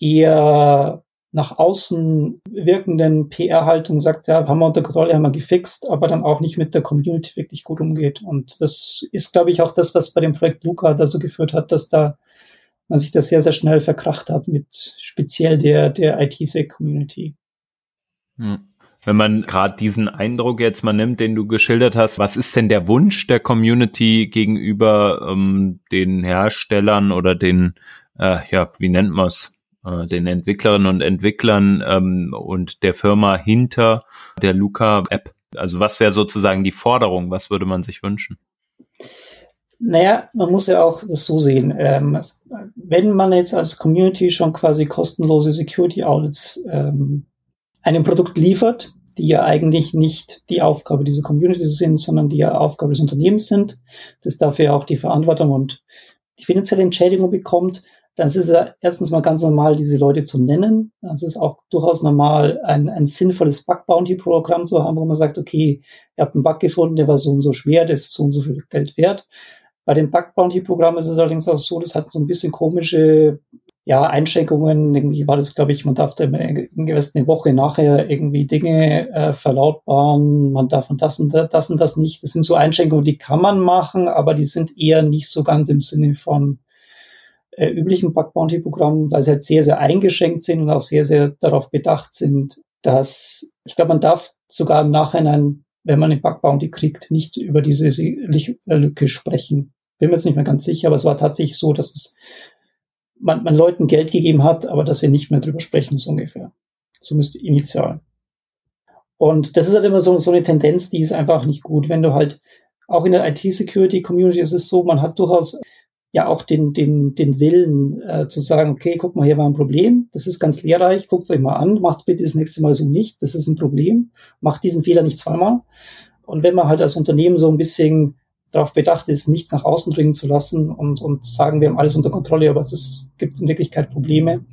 eher nach außen wirkenden PR-Haltung sagt, ja, haben wir unter Kontrolle, haben wir gefixt, aber dann auch nicht mit der Community wirklich gut umgeht. Und das ist, glaube ich, auch das, was bei dem Projekt Luca dazu geführt hat, dass da man sich das sehr, sehr schnell verkracht hat mit speziell der, der IT-Sec-Community. Hm. Wenn man gerade diesen Eindruck jetzt mal nimmt, den du geschildert hast, was ist denn der Wunsch der Community gegenüber ähm, den Herstellern oder den, äh, ja, wie nennt man es, äh, den Entwicklerinnen und Entwicklern ähm, und der Firma hinter der Luca-App? Also was wäre sozusagen die Forderung? Was würde man sich wünschen? Naja, man muss ja auch das so sehen. Ähm, wenn man jetzt als Community schon quasi kostenlose Security Audits ähm, einem Produkt liefert, die ja eigentlich nicht die Aufgabe dieser Community sind, sondern die ja Aufgabe des Unternehmens sind, das dafür auch die Verantwortung und die finanzielle Entschädigung bekommt, dann ist ja erstens mal ganz normal, diese Leute zu nennen. Es ist auch durchaus normal, ein, ein sinnvolles Bug-Bounty-Programm zu haben, wo man sagt, okay, ihr habt einen Bug gefunden, der war so und so schwer, der ist so und so viel Geld wert. Bei dem Bug Bounty Programm ist es allerdings auch so, das hat so ein bisschen komische ja, Einschränkungen. Irgendwie war das, glaube ich, man darf da irgendwas eine Woche nachher irgendwie Dinge äh, verlautbaren, man darf und das und das und das nicht. Das sind so Einschränkungen, die kann man machen, aber die sind eher nicht so ganz im Sinne von äh, üblichen Bug Bounty Programmen, weil sie halt sehr, sehr eingeschränkt sind und auch sehr, sehr darauf bedacht sind, dass ich glaube, man darf sogar im Nachhinein, wenn man den Bug Bounty kriegt, nicht über diese Lücke sprechen bin mir jetzt nicht mehr ganz sicher, aber es war tatsächlich so, dass es man, man Leuten Geld gegeben hat, aber dass sie nicht mehr drüber sprechen, so ungefähr. Zumindest initial. Und das ist halt immer so, so eine Tendenz, die ist einfach nicht gut. Wenn du halt auch in der IT-Security-Community ist es so, man hat durchaus ja auch den, den, den Willen äh, zu sagen, okay, guck mal, hier war ein Problem, das ist ganz lehrreich, guckt euch mal an, macht bitte das nächste Mal so nicht, das ist ein Problem, macht diesen Fehler nicht zweimal. Und wenn man halt als Unternehmen so ein bisschen darauf bedacht ist, nichts nach außen dringen zu lassen und, und sagen, wir haben alles unter Kontrolle, aber es ist, gibt in Wirklichkeit Probleme,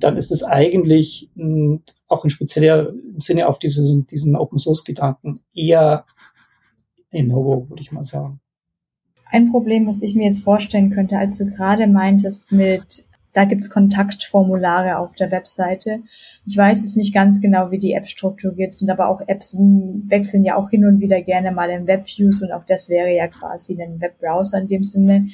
dann ist es eigentlich mh, auch in spezieller Sinne auf diesen, diesen Open Source Gedanken eher ein No-Go, würde ich mal sagen. Ein Problem, was ich mir jetzt vorstellen könnte, als du gerade meintest mit da gibt's Kontaktformulare auf der Webseite. Ich weiß es nicht ganz genau, wie die App strukturiert sind, aber auch Apps wechseln ja auch hin und wieder gerne mal in Webviews und auch das wäre ja quasi ein Webbrowser in dem Sinne.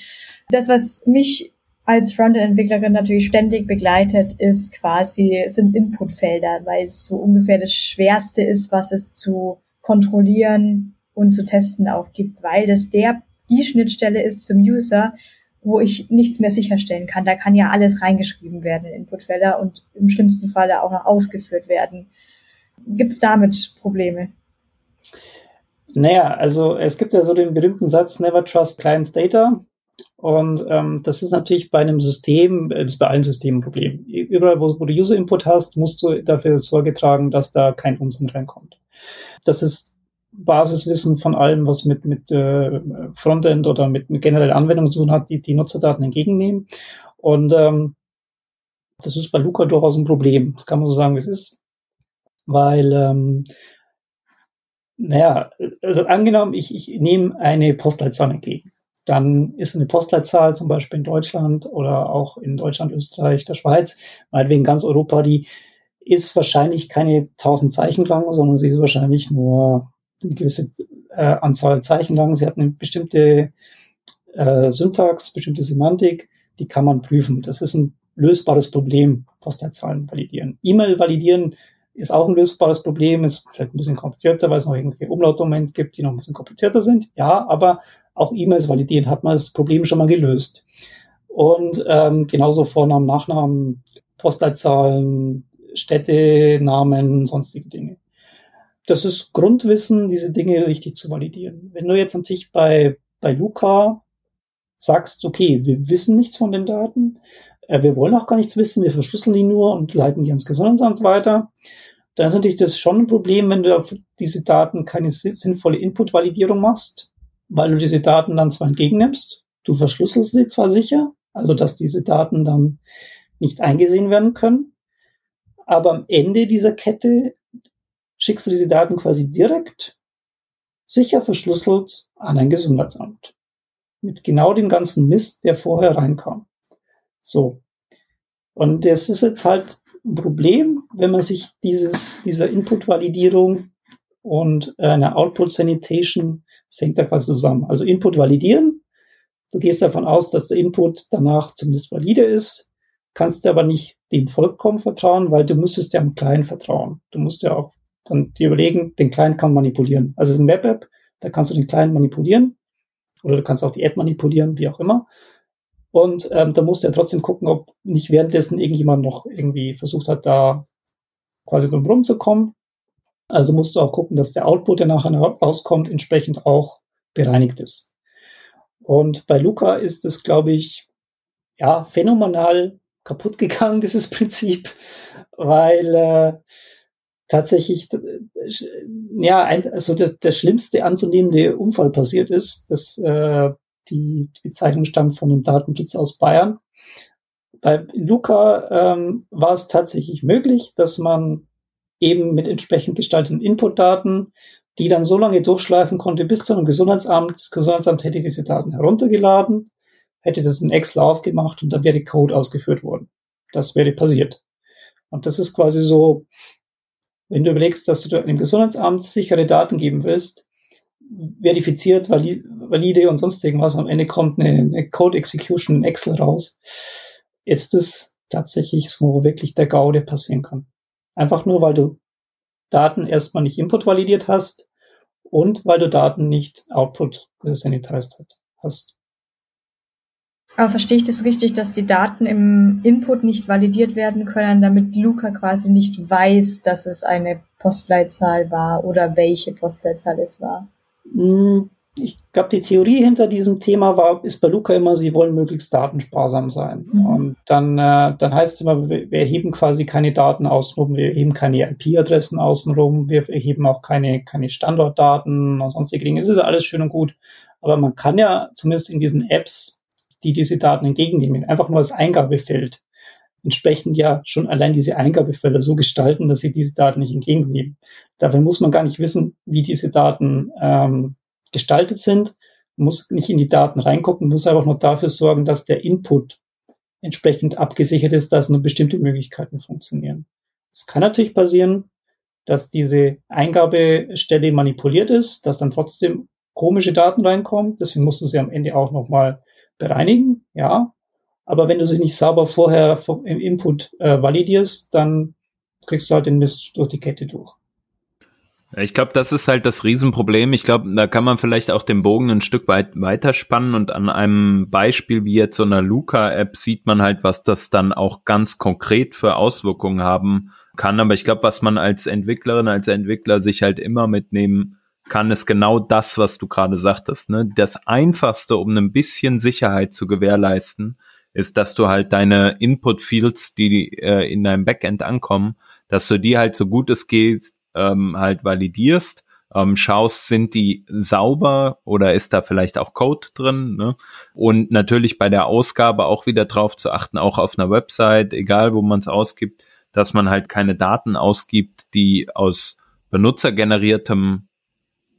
Das, was mich als Frontend-Entwicklerin natürlich ständig begleitet, ist quasi, sind Inputfelder, weil es so ungefähr das Schwerste ist, was es zu kontrollieren und zu testen auch gibt, weil das der die Schnittstelle ist zum User, wo ich nichts mehr sicherstellen kann. Da kann ja alles reingeschrieben werden in Inputfelder und im schlimmsten Falle auch noch ausgeführt werden. Gibt es damit Probleme? Naja, also es gibt ja so den berühmten Satz, never trust client's data. Und ähm, das ist natürlich bei einem System, äh, das ist bei allen Systemen ein Problem. Überall, wo, wo du User-Input hast, musst du dafür Sorge tragen, dass da kein Unsinn reinkommt. Das ist Basiswissen von allem, was mit, mit äh, Frontend oder mit, mit genereller Anwendung zu tun hat, die die Nutzerdaten entgegennehmen. Und ähm, das ist bei Luca durchaus ein Problem. Das kann man so sagen, wie es ist. Weil, ähm, naja, also angenommen, ich, ich nehme eine Postleitzahl entgegen. Dann ist eine Postleitzahl zum Beispiel in Deutschland oder auch in Deutschland, Österreich, der Schweiz, meinetwegen ganz Europa, die ist wahrscheinlich keine 1000 Zeichen lang, sondern sie ist wahrscheinlich nur eine gewisse äh, Anzahl Zeichen lang. Sie hat eine bestimmte äh, Syntax, bestimmte Semantik, die kann man prüfen. Das ist ein lösbares Problem, Postleitzahlen validieren. E-Mail validieren ist auch ein lösbares Problem, ist vielleicht ein bisschen komplizierter, weil es noch irgendwelche Umlautdomains gibt, die noch ein bisschen komplizierter sind. Ja, aber auch E-Mails validieren hat man das Problem schon mal gelöst. Und ähm, genauso Vornamen, Nachnamen, Postleitzahlen, Städte, Namen, sonstige Dinge. Das ist Grundwissen, diese Dinge richtig zu validieren. Wenn du jetzt natürlich bei, bei Luca sagst, okay, wir wissen nichts von den Daten, äh, wir wollen auch gar nichts wissen, wir verschlüsseln die nur und leiten die ans Gesundheitsamt weiter, dann ist natürlich das schon ein Problem, wenn du auf diese Daten keine sinnvolle Input-Validierung machst, weil du diese Daten dann zwar entgegennimmst, du verschlüsselst sie zwar sicher, also dass diese Daten dann nicht eingesehen werden können, aber am Ende dieser Kette schickst du diese Daten quasi direkt sicher verschlüsselt an ein Gesundheitsamt. Mit genau dem ganzen Mist, der vorher reinkam. So. Und das ist jetzt halt ein Problem, wenn man sich dieses, dieser Input-Validierung und eine Output-Sanitation, das hängt da quasi zusammen. Also Input validieren. Du gehst davon aus, dass der Input danach zumindest valide ist, kannst aber nicht dem vollkommen vertrauen, weil du müsstest ja am Client vertrauen. Du musst ja auch dann dir überlegen, den Client kann manipulieren. Also es ist ein Web-App, da kannst du den Client manipulieren oder du kannst auch die App manipulieren, wie auch immer. Und ähm, da musst du ja trotzdem gucken, ob nicht währenddessen irgendjemand noch irgendwie versucht hat, da quasi drum rumzukommen. Also musst du auch gucken, dass der Output, der nachher rauskommt, entsprechend auch bereinigt ist. Und bei Luca ist es, glaube ich, ja, phänomenal kaputt (laughs) gegangen, dieses Prinzip, weil äh, tatsächlich ja ein, also der, der schlimmste anzunehmende Unfall passiert ist, dass äh, die, die Bezeichnung stammt von dem Datenschutz aus Bayern. Bei Luca ähm, war es tatsächlich möglich, dass man eben mit entsprechend gestalteten Inputdaten, die dann so lange durchschleifen konnte bis zu einem Gesundheitsamt. Das Gesundheitsamt hätte diese Daten heruntergeladen, hätte das in Excel aufgemacht und dann wäre Code ausgeführt worden. Das wäre passiert. Und das ist quasi so, wenn du überlegst, dass du dem Gesundheitsamt sichere Daten geben willst, verifiziert, valide und sonst irgendwas. Am Ende kommt eine, eine Code Execution in Excel raus. Ist es tatsächlich so wirklich der GAU, der passieren kann. Einfach nur, weil du Daten erstmal nicht Input validiert hast und weil du Daten nicht Output sanitized hast. Aber verstehe ich das richtig, dass die Daten im Input nicht validiert werden können, damit Luca quasi nicht weiß, dass es eine Postleitzahl war oder welche Postleitzahl es war? Hm, ich glaube, die Theorie hinter diesem Thema war, ist bei Luca immer, sie wollen möglichst datensparsam sein. Mhm. Und dann, äh, dann heißt es immer, wir, wir erheben quasi keine Daten außenrum, wir erheben keine IP-Adressen außenrum, wir erheben auch keine, keine Standortdaten und sonstige Dinge. Das ist alles schön und gut. Aber man kann ja zumindest in diesen Apps, die diese Daten entgegennehmen, einfach nur als Eingabefeld entsprechend ja schon allein diese Eingabefelder so gestalten, dass sie diese Daten nicht entgegennehmen. Dafür muss man gar nicht wissen, wie diese Daten ähm, gestaltet sind, muss nicht in die Daten reingucken, muss einfach nur dafür sorgen, dass der Input entsprechend abgesichert ist, dass nur bestimmte Möglichkeiten funktionieren. Es kann natürlich passieren, dass diese Eingabestelle manipuliert ist, dass dann trotzdem komische Daten reinkommen. Deswegen musst du sie am Ende auch nochmal bereinigen, ja. Aber wenn du sie nicht sauber vorher im Input äh, validierst, dann kriegst du halt den Mist durch die Kette durch. Ich glaube, das ist halt das Riesenproblem. Ich glaube, da kann man vielleicht auch den Bogen ein Stück weit weiterspannen und an einem Beispiel wie jetzt so einer Luca-App sieht man halt, was das dann auch ganz konkret für Auswirkungen haben kann. Aber ich glaube, was man als Entwicklerin, als Entwickler sich halt immer mitnehmen kann, ist genau das, was du gerade sagtest. Ne? Das Einfachste, um ein bisschen Sicherheit zu gewährleisten, ist, dass du halt deine Input-Fields, die äh, in deinem Backend ankommen, dass du die halt so gut es geht ähm, halt validierst, ähm, schaust, sind die sauber oder ist da vielleicht auch Code drin? Ne? Und natürlich bei der Ausgabe auch wieder drauf zu achten, auch auf einer Website, egal wo man es ausgibt, dass man halt keine Daten ausgibt, die aus benutzergeneriertem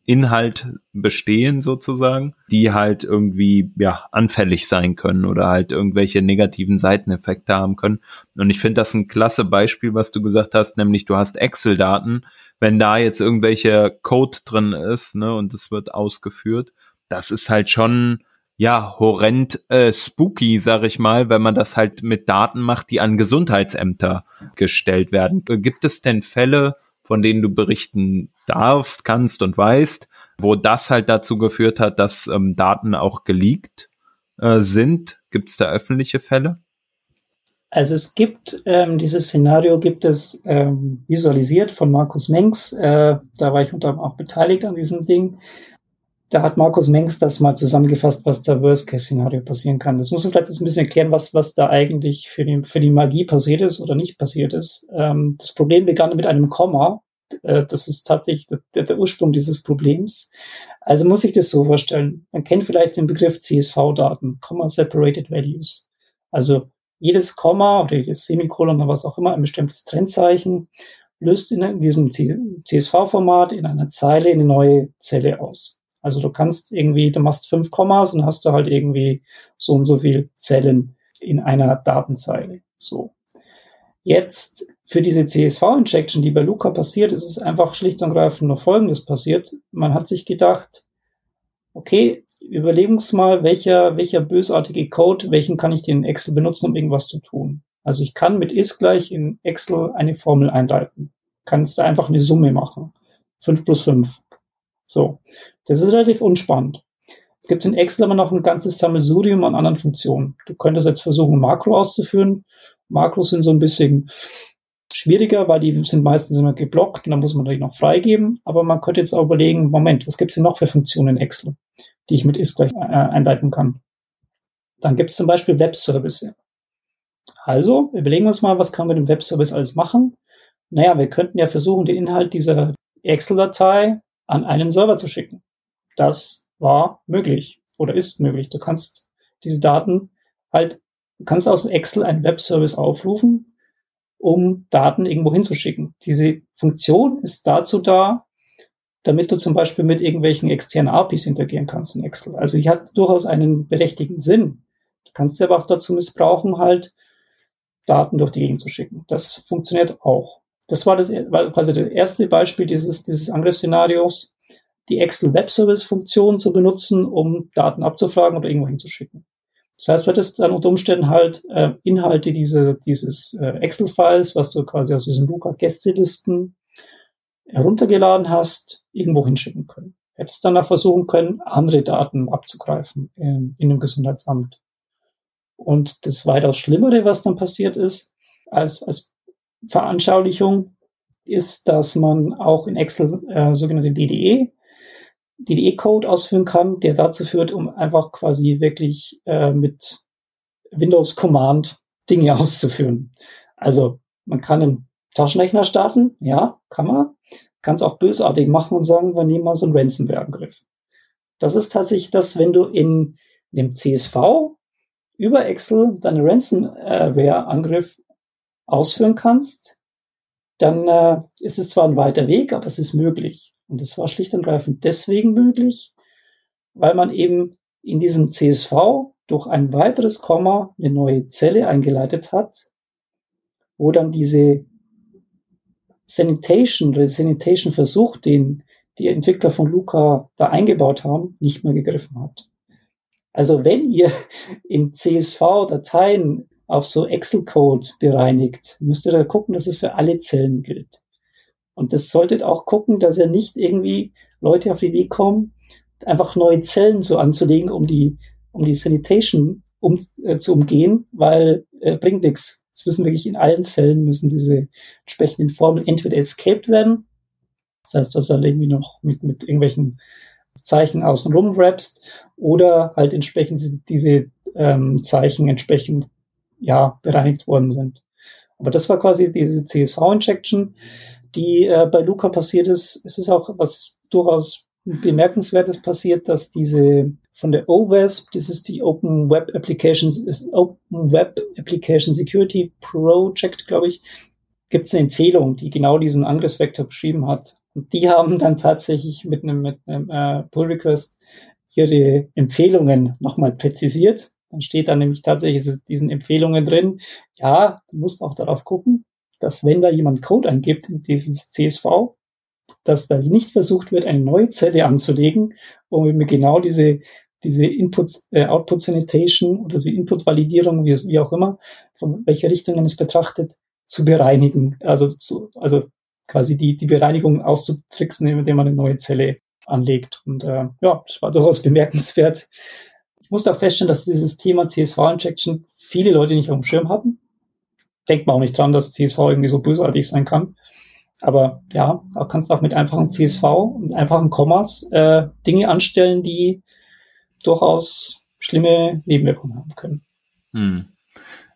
Inhalt bestehen sozusagen, die halt irgendwie ja anfällig sein können oder halt irgendwelche negativen Seiteneffekte haben können. Und ich finde das ein klasse Beispiel, was du gesagt hast, nämlich du hast Excel-Daten, wenn da jetzt irgendwelche Code drin ist, ne, und es wird ausgeführt, das ist halt schon ja horrend äh, spooky, sag ich mal, wenn man das halt mit Daten macht, die an Gesundheitsämter gestellt werden. Gibt es denn Fälle, von denen du berichten darfst, kannst und weißt, wo das halt dazu geführt hat, dass ähm, Daten auch geleakt äh, sind? Gibt es da öffentliche Fälle? Also es gibt ähm, dieses Szenario gibt es ähm, visualisiert von Markus Mengs. Äh, da war ich unter anderem auch beteiligt an diesem Ding. Da hat Markus Mengs das mal zusammengefasst, was da Worst-Case-Szenario passieren kann. Das muss man vielleicht jetzt ein bisschen erklären, was, was da eigentlich für die, für die Magie passiert ist oder nicht passiert ist. Ähm, das Problem begann mit einem Komma. Äh, das ist tatsächlich der, der Ursprung dieses Problems. Also muss ich das so vorstellen. Man kennt vielleicht den Begriff CSV-Daten, Comma Separated Values. Also jedes Komma oder jedes Semikolon oder was auch immer ein bestimmtes Trennzeichen löst in diesem CSV-Format in einer Zeile eine neue Zelle aus. Also du kannst irgendwie, du machst fünf Kommas und hast du halt irgendwie so und so viel Zellen in einer Datenzeile. So. Jetzt für diese CSV-Injection, die bei Luca passiert, ist es einfach schlicht und greifend nur Folgendes passiert. Man hat sich gedacht, okay, überlegen uns mal, welcher, welcher bösartige Code, welchen kann ich den in Excel benutzen, um irgendwas zu tun. Also ich kann mit is gleich in Excel eine Formel einleiten. Kannst du einfach eine Summe machen. 5 plus 5. So. Das ist relativ unspannend. Es gibt in Excel aber noch ein ganzes Sammelsurium an anderen Funktionen. Du könntest jetzt versuchen, Makro auszuführen. Makros sind so ein bisschen schwieriger, weil die sind meistens immer geblockt und dann muss man natürlich noch freigeben. Aber man könnte jetzt auch überlegen, Moment, was gibt es denn noch für Funktionen in Excel, die ich mit is gleich äh, einleiten kann? Dann gibt es zum Beispiel Webservice. Also, überlegen wir uns mal, was kann man mit dem Webservice alles machen? Naja, wir könnten ja versuchen, den Inhalt dieser Excel-Datei an einen Server zu schicken. Das war möglich oder ist möglich. Du kannst diese Daten halt, du kannst aus Excel einen Webservice aufrufen, um Daten irgendwo hinzuschicken. Diese Funktion ist dazu da, damit du zum Beispiel mit irgendwelchen externen APIs interagieren kannst in Excel. Also die hat durchaus einen berechtigten Sinn. Du kannst sie aber auch dazu missbrauchen, halt Daten durch die Gegend zu schicken. Das funktioniert auch. Das war das war quasi das erste Beispiel dieses, dieses Angriffsszenarios, die Excel Web Service Funktion zu benutzen, um Daten abzufragen oder irgendwo hinzuschicken. Das heißt, du hättest dann unter Umständen halt äh, Inhalte diese, dieses äh, Excel-Files, was du quasi aus diesen Luca-Gästelisten heruntergeladen hast, irgendwo hinschicken können. Hättest dann auch versuchen können, andere Daten abzugreifen in, in dem Gesundheitsamt. Und das weitaus Schlimmere, was dann passiert ist, als, als Veranschaulichung ist, dass man auch in Excel äh, sogenannte DDE, DDE-Code ausführen kann, der dazu führt, um einfach quasi wirklich äh, mit Windows Command Dinge (laughs) auszuführen. Also man kann einen Taschenrechner starten, ja, kann man. Kann es auch bösartig machen und sagen, wir nehmen mal so einen Ransomware-Angriff. Das ist tatsächlich das, wenn du in dem CSV über Excel deine Ransomware-Angriff ausführen kannst, dann äh, ist es zwar ein weiter Weg, aber es ist möglich. Und es war schlicht und greifend deswegen möglich, weil man eben in diesem CSV durch ein weiteres Komma eine neue Zelle eingeleitet hat, wo dann diese Sanitation oder Sanitation Versuch, den die Entwickler von Luca da eingebaut haben, nicht mehr gegriffen hat. Also wenn ihr in CSV Dateien auf so Excel-Code bereinigt, müsst ihr da gucken, dass es für alle Zellen gilt. Und das solltet auch gucken, dass ihr nicht irgendwie Leute auf die Idee kommen, einfach neue Zellen so anzulegen, um die, um die Sanitation um, äh, zu umgehen, weil äh, bringt nichts. Es müssen wirklich in allen Zellen müssen diese entsprechenden Formeln entweder escaped werden, das heißt, dass du dann irgendwie noch mit, mit irgendwelchen Zeichen außenrum wrappst oder halt entsprechend diese, diese ähm, Zeichen entsprechend ja, bereinigt worden sind. Aber das war quasi diese CSV-Injection, die äh, bei Luca passiert ist. Es ist auch was durchaus bemerkenswertes passiert, dass diese von der OWASP, das ist die Open Web Applications, ist Open Web Application Security Project, glaube ich, gibt es eine Empfehlung, die genau diesen Angriffsvektor beschrieben hat. Und die haben dann tatsächlich mit einem, mit einem äh, Pull Request ihre Empfehlungen nochmal präzisiert. Dann steht dann nämlich tatsächlich diesen Empfehlungen drin, ja, du musst auch darauf gucken, dass wenn da jemand Code eingibt in dieses CSV, dass da nicht versucht wird, eine neue Zelle anzulegen, um eben genau diese, diese Input, äh, Output Sanitation oder die Input Validierung, wie, es, wie auch immer, von welcher Richtung man es betrachtet, zu bereinigen. Also, zu, also quasi die, die Bereinigung auszutricksen, indem man eine neue Zelle anlegt. Und äh, ja, das war durchaus bemerkenswert. Ich musste auch feststellen, dass dieses Thema CSV-Injection viele Leute nicht auf dem Schirm hatten. Denkt man auch nicht dran, dass CSV irgendwie so bösartig sein kann. Aber ja, da kannst du auch mit einfachen CSV und einfachen Kommas äh, Dinge anstellen, die durchaus schlimme Nebenwirkungen haben können. Hm.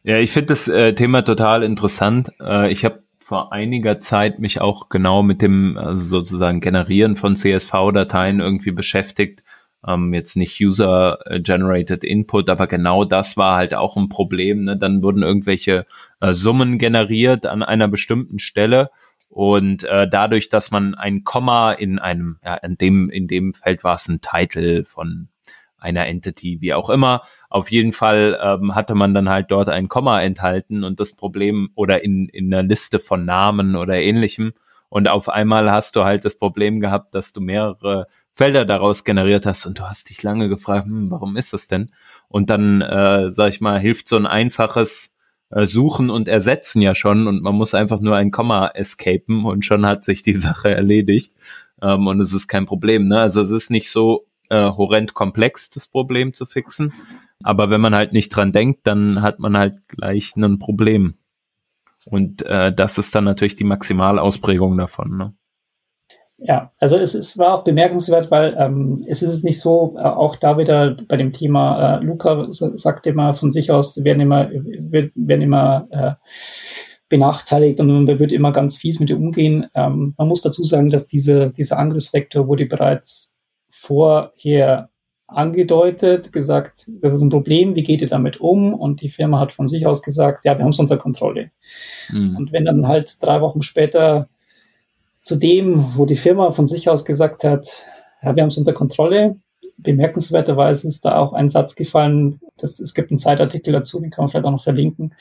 Ja, ich finde das äh, Thema total interessant. Äh, ich habe vor einiger Zeit mich auch genau mit dem also sozusagen Generieren von CSV-Dateien irgendwie beschäftigt. Ähm, jetzt nicht User-Generated Input, aber genau das war halt auch ein Problem. Ne? Dann wurden irgendwelche äh, Summen generiert an einer bestimmten Stelle und äh, dadurch, dass man ein Komma in einem, ja, in dem, in dem Feld war es ein Title von einer Entity, wie auch immer. Auf jeden Fall ähm, hatte man dann halt dort ein Komma enthalten und das Problem oder in, in einer Liste von Namen oder ähnlichem. Und auf einmal hast du halt das Problem gehabt, dass du mehrere Felder daraus generiert hast und du hast dich lange gefragt, hm, warum ist das denn? Und dann, äh, sag ich mal, hilft so ein einfaches äh, Suchen und Ersetzen ja schon und man muss einfach nur ein Komma escapen und schon hat sich die (laughs) Sache erledigt. Ähm, und es ist kein Problem. Ne? Also es ist nicht so äh, horrend komplex, das Problem zu fixen. Aber wenn man halt nicht dran denkt, dann hat man halt gleich ein Problem. Und äh, das ist dann natürlich die Maximalausprägung davon. Ne? Ja, also es, es war auch bemerkenswert, weil ähm, es ist nicht so, äh, auch da wieder bei dem Thema, äh, Luca sagt immer von sich aus, werden immer, werden immer äh, benachteiligt und man wird immer ganz fies mit ihr umgehen. Ähm, man muss dazu sagen, dass diese, dieser Angriffsvektor wurde bereits vorher angedeutet, gesagt, das ist ein Problem, wie geht ihr damit um? Und die Firma hat von sich aus gesagt, ja, wir haben es unter Kontrolle. Mhm. Und wenn dann halt drei Wochen später zu dem, wo die Firma von sich aus gesagt hat, ja, wir haben es unter Kontrolle, bemerkenswerterweise ist da auch ein Satz gefallen, das, es gibt einen Zeitartikel dazu, den kann man vielleicht auch noch verlinken.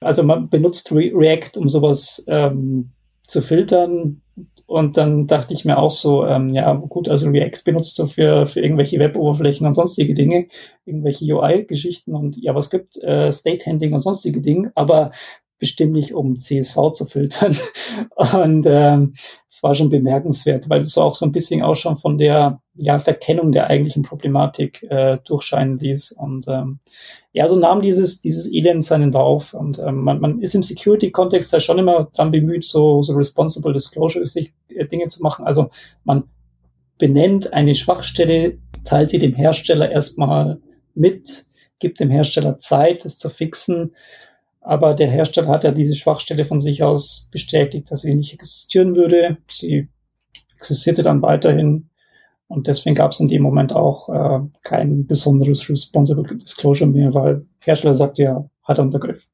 Also man benutzt Re React, um sowas ähm, zu filtern, und dann dachte ich mir auch so, ähm, ja gut, also React benutzt du für, für irgendwelche Web-Oberflächen und sonstige Dinge, irgendwelche UI-Geschichten und JavaScript, äh, State-Handling und sonstige Dinge, aber bestimmt nicht, um CSV zu filtern. (laughs) Und ähm, es war schon bemerkenswert, weil es auch so ein bisschen auch schon von der ja, Verkennung der eigentlichen Problematik äh, durchscheinen ließ. Und ähm, ja, so nahm dieses, dieses Elend seinen Lauf. Und ähm, man, man ist im Security-Kontext da schon immer dran bemüht, so, so responsible disclosure sich äh, Dinge zu machen. Also man benennt eine Schwachstelle, teilt sie dem Hersteller erstmal mit, gibt dem Hersteller Zeit, es zu fixen aber der Hersteller hat ja diese Schwachstelle von sich aus bestätigt, dass sie nicht existieren würde. Sie existierte dann weiterhin. Und deswegen gab es in dem Moment auch äh, kein besonderes Responsible Disclosure mehr, weil der Hersteller sagt ja, hat er Griff.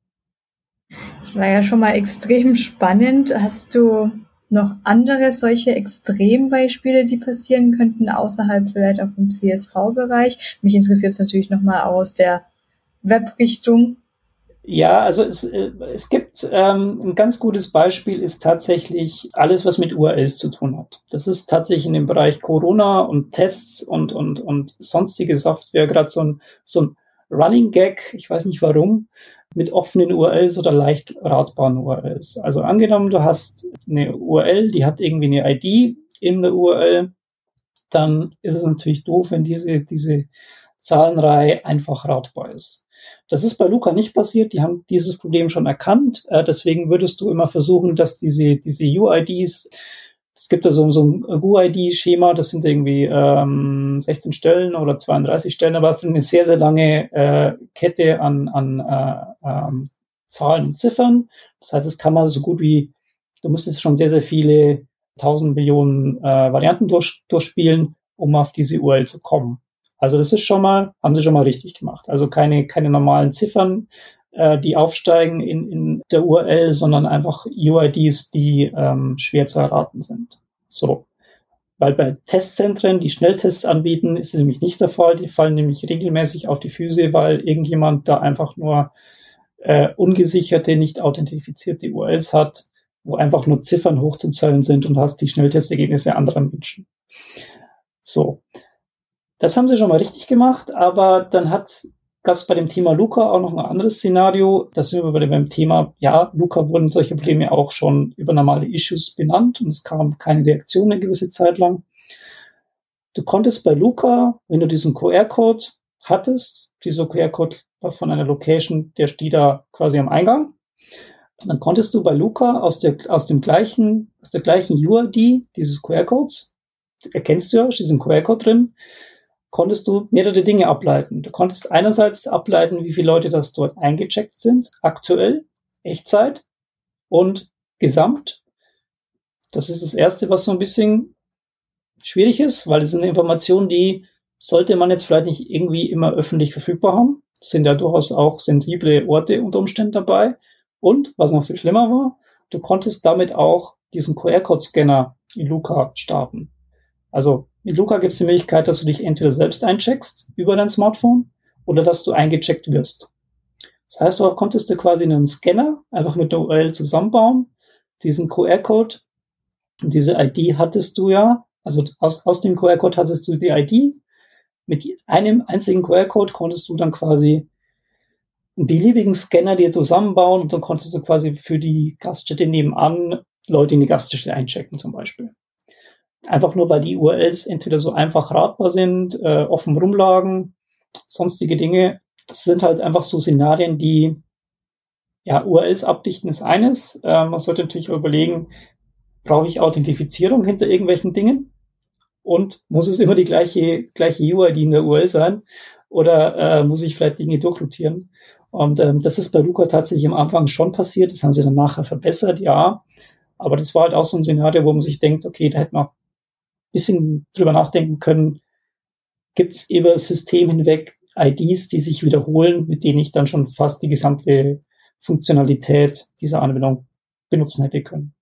Das war ja schon mal extrem spannend. Hast du noch andere solche Extrembeispiele, die passieren könnten, außerhalb vielleicht auch vom CSV-Bereich? Mich interessiert es natürlich nochmal aus der Web-Richtung. Ja, also es, äh, es gibt ähm, ein ganz gutes Beispiel, ist tatsächlich alles, was mit URLs zu tun hat. Das ist tatsächlich in dem Bereich Corona und Tests und, und, und sonstige Software gerade so ein, so ein Running Gag, ich weiß nicht warum, mit offenen URLs oder leicht ratbaren URLs. Also angenommen, du hast eine URL, die hat irgendwie eine ID in der URL, dann ist es natürlich doof, wenn diese, diese Zahlenreihe einfach ratbar ist. Das ist bei Luca nicht passiert. Die haben dieses Problem schon erkannt. Äh, deswegen würdest du immer versuchen, dass diese, diese UIDs, es gibt da so, so ein UID-Schema, das sind irgendwie ähm, 16 Stellen oder 32 Stellen, aber für eine sehr, sehr lange äh, Kette an, an äh, ähm, Zahlen und Ziffern. Das heißt, es kann man so gut wie, du müsstest schon sehr, sehr viele tausend Millionen äh, Varianten durch, durchspielen, um auf diese URL zu kommen. Also das ist schon mal, haben sie schon mal richtig gemacht. Also keine, keine normalen Ziffern, äh, die aufsteigen in, in der URL, sondern einfach UIDs, die ähm, schwer zu erraten sind. So. Weil bei Testzentren, die Schnelltests anbieten, ist es nämlich nicht der Fall. Die fallen nämlich regelmäßig auf die Füße, weil irgendjemand da einfach nur äh, ungesicherte, nicht authentifizierte URLs hat, wo einfach nur Ziffern hochzuzählen sind und hast die Schnelltestergebnisse anderer Menschen. So. Das haben sie schon mal richtig gemacht, aber dann hat gab es bei dem Thema Luca auch noch ein anderes Szenario. Das sind wir bei dem Thema, ja, Luca wurden solche Probleme auch schon über normale Issues benannt und es kam keine Reaktion eine gewisse Zeit lang. Du konntest bei Luca, wenn du diesen QR-Code hattest, dieser QR-Code war von einer Location, der steht da quasi am Eingang, dann konntest du bei Luca aus der, aus dem gleichen, aus der gleichen UID dieses QR-Codes, erkennst du ja, steht ein QR-Code drin, konntest du mehrere Dinge ableiten. Du konntest einerseits ableiten, wie viele Leute das dort eingecheckt sind, aktuell, Echtzeit und Gesamt. Das ist das Erste, was so ein bisschen schwierig ist, weil es sind Informationen, die sollte man jetzt vielleicht nicht irgendwie immer öffentlich verfügbar haben. Sind ja durchaus auch sensible Orte unter Umständen dabei. Und, was noch viel schlimmer war, du konntest damit auch diesen QR-Code-Scanner in Luca starten. Also in Luca gibt es die Möglichkeit, dass du dich entweder selbst eincheckst über dein Smartphone oder dass du eingecheckt wirst. Das heißt, darauf konntest du quasi einen Scanner einfach mit der URL zusammenbauen, diesen QR-Code und diese ID hattest du ja, also aus, aus dem QR-Code hattest du die ID. Mit einem einzigen QR-Code konntest du dann quasi einen beliebigen Scanner dir zusammenbauen und dann konntest du quasi für die Gaststätte nebenan Leute in die Gaststätte einchecken zum Beispiel. Einfach nur, weil die URLs entweder so einfach ratbar sind, äh, offen rumlagen, sonstige Dinge. Das sind halt einfach so Szenarien, die ja, URLs abdichten ist eines. Äh, man sollte natürlich auch überlegen, brauche ich Authentifizierung hinter irgendwelchen Dingen? Und muss es immer die gleiche, gleiche UID in der URL sein? Oder äh, muss ich vielleicht Dinge durchrotieren? Und ähm, das ist bei Luca tatsächlich am Anfang schon passiert. Das haben sie dann nachher verbessert, ja. Aber das war halt auch so ein Szenario, wo man sich denkt, okay, da hätte man bisschen drüber nachdenken können, gibt es über System hinweg IDs, die sich wiederholen, mit denen ich dann schon fast die gesamte Funktionalität dieser Anwendung benutzen hätte können.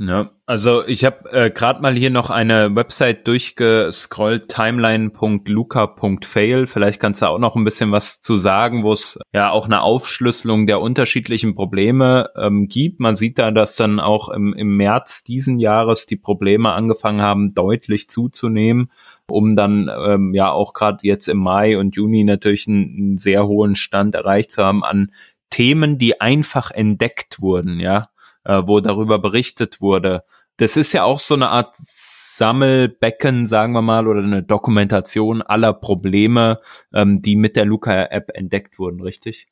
Ja, also ich habe äh, gerade mal hier noch eine Website durchgescrollt, timeline.luca.fail. Vielleicht kannst du auch noch ein bisschen was zu sagen, wo es ja auch eine Aufschlüsselung der unterschiedlichen Probleme ähm, gibt. Man sieht da, dass dann auch im, im März diesen Jahres die Probleme angefangen haben, deutlich zuzunehmen, um dann ähm, ja auch gerade jetzt im Mai und Juni natürlich einen, einen sehr hohen Stand erreicht zu haben an Themen, die einfach entdeckt wurden, ja äh, wo darüber berichtet wurde. Das ist ja auch so eine Art Sammelbecken, sagen wir mal, oder eine Dokumentation aller Probleme, ähm, die mit der Luca-App entdeckt wurden, richtig?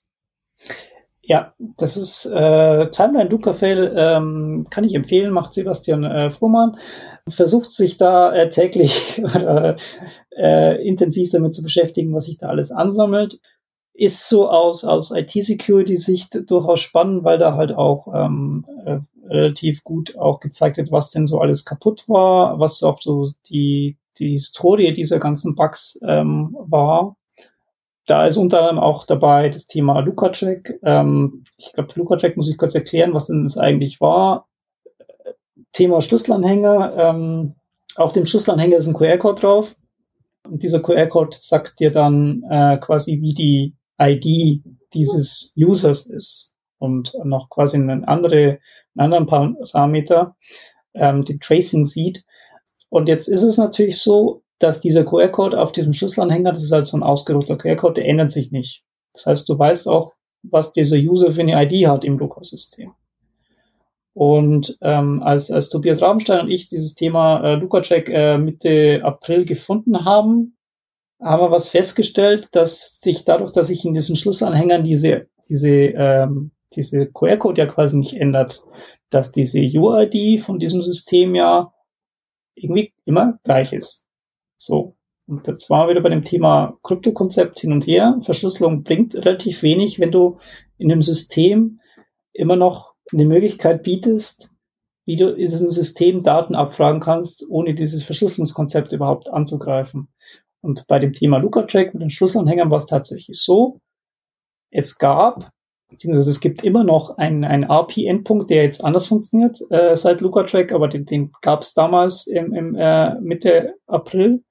Ja, das ist äh, Timeline Luca Fail, ähm, kann ich empfehlen, macht Sebastian äh, Fuhrmann. Versucht sich da äh, täglich (laughs) oder äh, intensiv damit zu beschäftigen, was sich da alles ansammelt ist so aus, aus IT-Security-Sicht durchaus spannend, weil da halt auch ähm, äh, relativ gut auch gezeigt wird, was denn so alles kaputt war, was auch so die, die Historie dieser ganzen Bugs ähm, war. Da ist unter anderem auch dabei das Thema LucaTrack. Ähm, ich glaube, LucaTrack muss ich kurz erklären, was denn das eigentlich war. Thema Schlüsselanhänger. Ähm, auf dem Schlüsselanhänger ist ein QR-Code drauf. Und dieser QR-Code sagt dir dann äh, quasi, wie die ID dieses Users ist und noch quasi einen, andere, einen anderen Parameter, ähm, den Tracing sieht. Und jetzt ist es natürlich so, dass dieser QR-Code auf diesem Schlüsselanhänger, das ist halt so ein ausgedruckter QR-Code, der ändert sich nicht. Das heißt, du weißt auch, was dieser User für eine ID hat im Luca-System. Und ähm, als, als Tobias Rabenstein und ich dieses Thema äh, LucaCheck äh, Mitte April gefunden haben, haben wir was festgestellt, dass sich dadurch, dass sich in diesen Schlussanhängern diese, diese, ähm, diese QR-Code ja quasi nicht ändert, dass diese UID von diesem System ja irgendwie immer gleich ist. So. Und jetzt waren wir wieder bei dem Thema Kryptokonzept hin und her. Verschlüsselung bringt relativ wenig, wenn du in einem System immer noch eine Möglichkeit bietest, wie du in diesem System Daten abfragen kannst, ohne dieses Verschlüsselungskonzept überhaupt anzugreifen. Und bei dem Thema Luca-Check mit den Schlüsselanhängern war es tatsächlich so, es gab beziehungsweise es gibt immer noch einen, einen API-Endpunkt, der jetzt anders funktioniert äh, seit LucaTrack, aber den, den gab es damals im, im äh, Mitte April.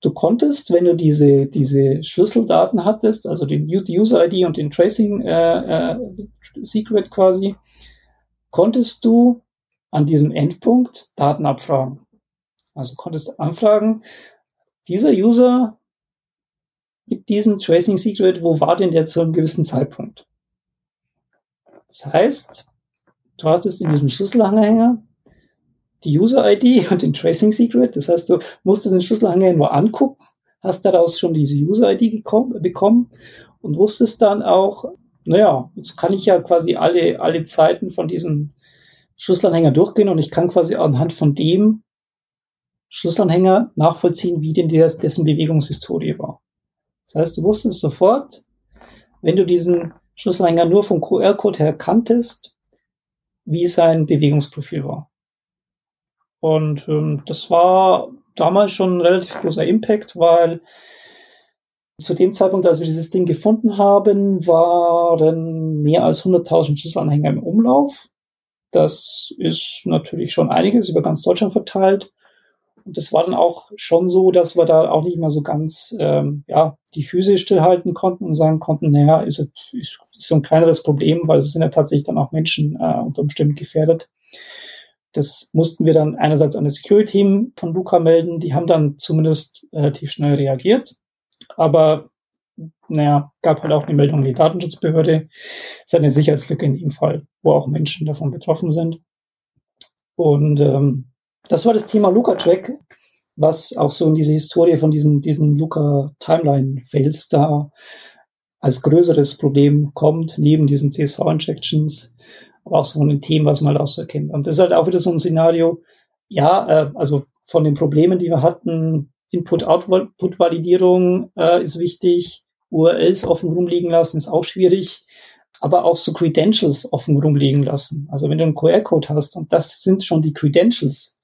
Du konntest, wenn du diese, diese Schlüsseldaten hattest, also den User-ID und den Tracing äh, äh, quasi, konntest du an diesem Endpunkt Daten abfragen. Also konntest anfragen, dieser User mit diesem Tracing Secret, wo war denn der zu einem gewissen Zeitpunkt? Das heißt, du hattest in diesem Schlüsselanhänger die User-ID (laughs) und den Tracing Secret. Das heißt, du musstest den Schlüsselanhänger nur angucken, hast daraus schon diese User-ID bekommen und wusstest dann auch, naja, jetzt kann ich ja quasi alle, alle Zeiten von diesem Schlüsselanhänger durchgehen und ich kann quasi anhand von dem Schlüsselanhänger nachvollziehen, wie denn des, dessen Bewegungshistorie war. Das heißt, du wusstest sofort, wenn du diesen Schlüsselanhänger nur vom QR-Code her kanntest, wie sein Bewegungsprofil war. Und ähm, das war damals schon ein relativ großer Impact, weil zu dem Zeitpunkt, als wir dieses Ding gefunden haben, waren mehr als 100.000 Schlüsselanhänger im Umlauf. Das ist natürlich schon einiges über ganz Deutschland verteilt. Und das war dann auch schon so, dass wir da auch nicht mehr so ganz ähm, ja, die Füße stillhalten konnten und sagen konnten, naja, ist, ist, so ein kleineres Problem, weil es sind ja tatsächlich dann auch Menschen äh, unter Umständen gefährdet. Das mussten wir dann einerseits an das Security-Team von Luca melden. Die haben dann zumindest relativ schnell reagiert. Aber naja, gab halt auch eine Meldung an die Datenschutzbehörde. Es ist eine Sicherheitslücke in dem Fall, wo auch Menschen davon betroffen sind. Und ähm, das war das Thema Luca-Track, was auch so in diese Historie von diesen, diesen Luca-Timeline-Fails da als größeres Problem kommt, neben diesen CSV-Injections, aber auch so von den Themen, was man halt auch so erkennt. Und das ist halt auch wieder so ein Szenario, ja, äh, also von den Problemen, die wir hatten, Input-Output-Validierung äh, ist wichtig, URLs offen rumliegen lassen ist auch schwierig, aber auch so Credentials offen rumliegen lassen. Also wenn du einen QR-Code hast und das sind schon die Credentials,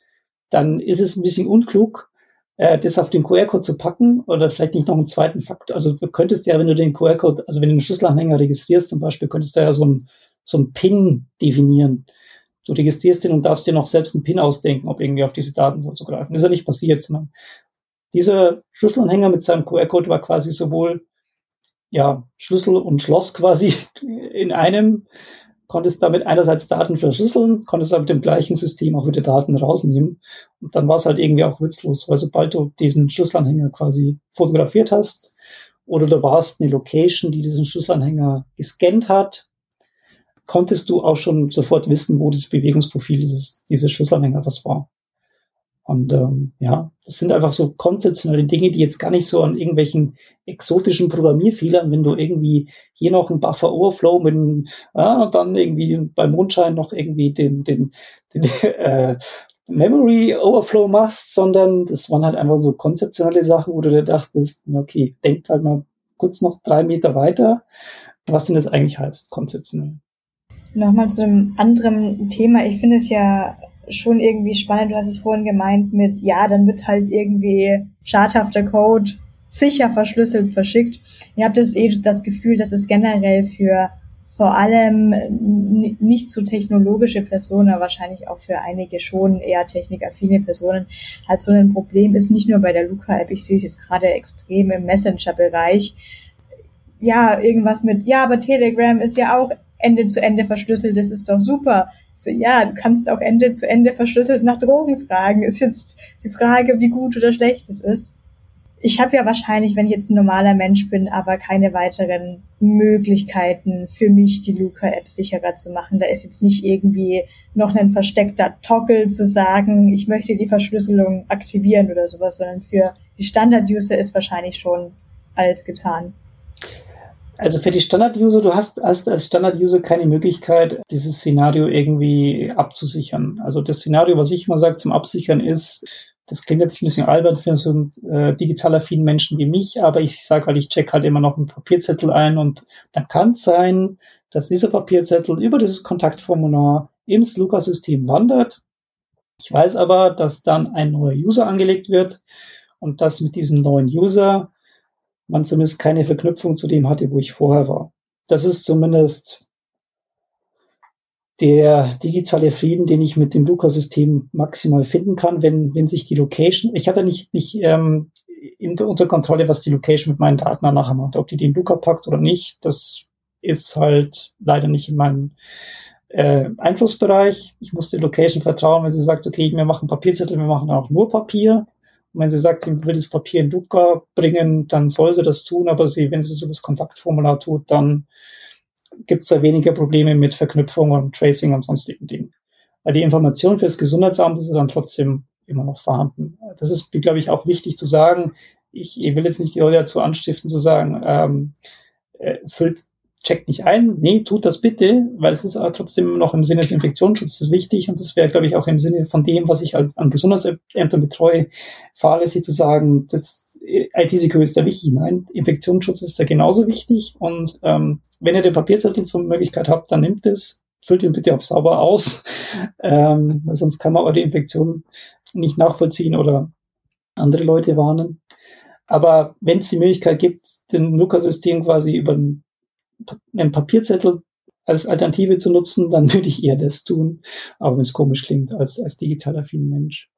dann ist es ein bisschen unklug, äh, das auf den QR-Code zu packen oder vielleicht nicht noch einen zweiten Faktor. Also du könntest ja, wenn du den QR-Code, also wenn du einen Schlüsselanhänger registrierst zum Beispiel, könntest du ja so ein, so ein PIN definieren. Du registrierst den und darfst dir noch selbst einen PIN ausdenken, ob irgendwie auf diese Daten so zu greifen. Das ist ja nicht passiert, sondern dieser Schlüsselanhänger mit seinem QR-Code war quasi sowohl ja, Schlüssel und Schloss quasi (laughs) in einem konntest damit einerseits Daten verschlüsseln, konntest aber mit dem gleichen System auch wieder Daten rausnehmen. Und dann war es halt irgendwie auch witzlos, weil sobald du diesen Schlüsselanhänger quasi fotografiert hast oder du warst eine Location, die diesen Schlüsselanhänger gescannt hat, konntest du auch schon sofort wissen, wo das Bewegungsprofil dieses, dieses Schlüsselanhängers war. Und ähm, ja, das sind einfach so konzeptionelle Dinge, die jetzt gar nicht so an irgendwelchen exotischen Programmierfehlern, wenn du irgendwie hier noch einen Buffer Overflow mit ja, dann irgendwie beim Mondschein noch irgendwie den, den, den (laughs) äh, Memory Overflow machst, sondern das waren halt einfach so konzeptionelle Sachen, wo du dir dachtest, okay, denk halt mal kurz noch drei Meter weiter, was denn das eigentlich heißt, konzeptionell. Nochmal zu einem anderen Thema. Ich finde es ja schon irgendwie spannend. Du hast es vorhin gemeint mit, ja, dann wird halt irgendwie schadhafter Code sicher verschlüsselt verschickt. Ihr habt das eh das Gefühl, dass es generell für vor allem nicht so technologische Personen, aber wahrscheinlich auch für einige schon eher technikaffine Personen halt so ein Problem ist, nicht nur bei der Luca-App, ich sehe es jetzt gerade extrem im Messenger-Bereich. Ja, irgendwas mit, ja, aber Telegram ist ja auch Ende zu Ende verschlüsselt, das ist doch super. So, ja, du kannst auch Ende zu Ende verschlüsselt nach Drogen fragen. Ist jetzt die Frage, wie gut oder schlecht es ist. Ich habe ja wahrscheinlich, wenn ich jetzt ein normaler Mensch bin, aber keine weiteren Möglichkeiten für mich, die Luca-App sicherer zu machen. Da ist jetzt nicht irgendwie noch ein versteckter Toggle zu sagen, ich möchte die Verschlüsselung aktivieren oder sowas, sondern für die Standard-User ist wahrscheinlich schon alles getan. Also für die Standard-User, du hast, hast als Standard-User keine Möglichkeit, dieses Szenario irgendwie abzusichern. Also das Szenario, was ich immer sage zum Absichern ist, das klingt jetzt ein bisschen albern für so einen äh, digital affinen Menschen wie mich, aber ich sage halt, ich check halt immer noch einen Papierzettel ein und dann kann es sein, dass dieser Papierzettel über dieses Kontaktformular ins Luca-System wandert. Ich weiß aber, dass dann ein neuer User angelegt wird und dass mit diesem neuen User man zumindest keine Verknüpfung zu dem hatte, wo ich vorher war. das ist zumindest der digitale Frieden, den ich mit dem Luca-System maximal finden kann, wenn, wenn sich die Location, ich habe ja nicht, nicht ähm, in, unter Kontrolle, was die Location mit meinen Daten nachher macht, ob die den Luca packt oder nicht, das ist halt leider nicht in meinem äh, Einflussbereich. Ich muss der Location vertrauen, wenn sie sagt, okay, wir machen Papierzettel, wir machen auch nur Papier. Wenn sie sagt, sie will das Papier in Luca bringen, dann soll sie das tun, aber sie, wenn sie so das Kontaktformular tut, dann gibt es da weniger Probleme mit Verknüpfung und Tracing und sonstigen Dingen. Weil die Information fürs Gesundheitsamt ist dann trotzdem immer noch vorhanden. Das ist, glaube ich, auch wichtig zu sagen. Ich, ich will jetzt nicht die Leute dazu anstiften, zu sagen, ähm, äh, füllt checkt nicht ein. Nee, tut das bitte, weil es ist aber trotzdem noch im Sinne des Infektionsschutzes wichtig und das wäre, glaube ich, auch im Sinne von dem, was ich als, an Gesundheitsämtern betreue, fahrlässig zu sagen, das IT-Security ist da wichtig. Nein, Infektionsschutz ist da genauso wichtig und ähm, wenn ihr den Papierzettel zur Möglichkeit habt, dann nimmt es, füllt ihn bitte auch sauber aus, (laughs) ähm, sonst kann man eure Infektion nicht nachvollziehen oder andere Leute warnen. Aber wenn es die Möglichkeit gibt, den Luca-System quasi über einen Papierzettel als Alternative zu nutzen, dann würde ich eher das tun, aber wenn es komisch klingt, als, als digital affin Mensch.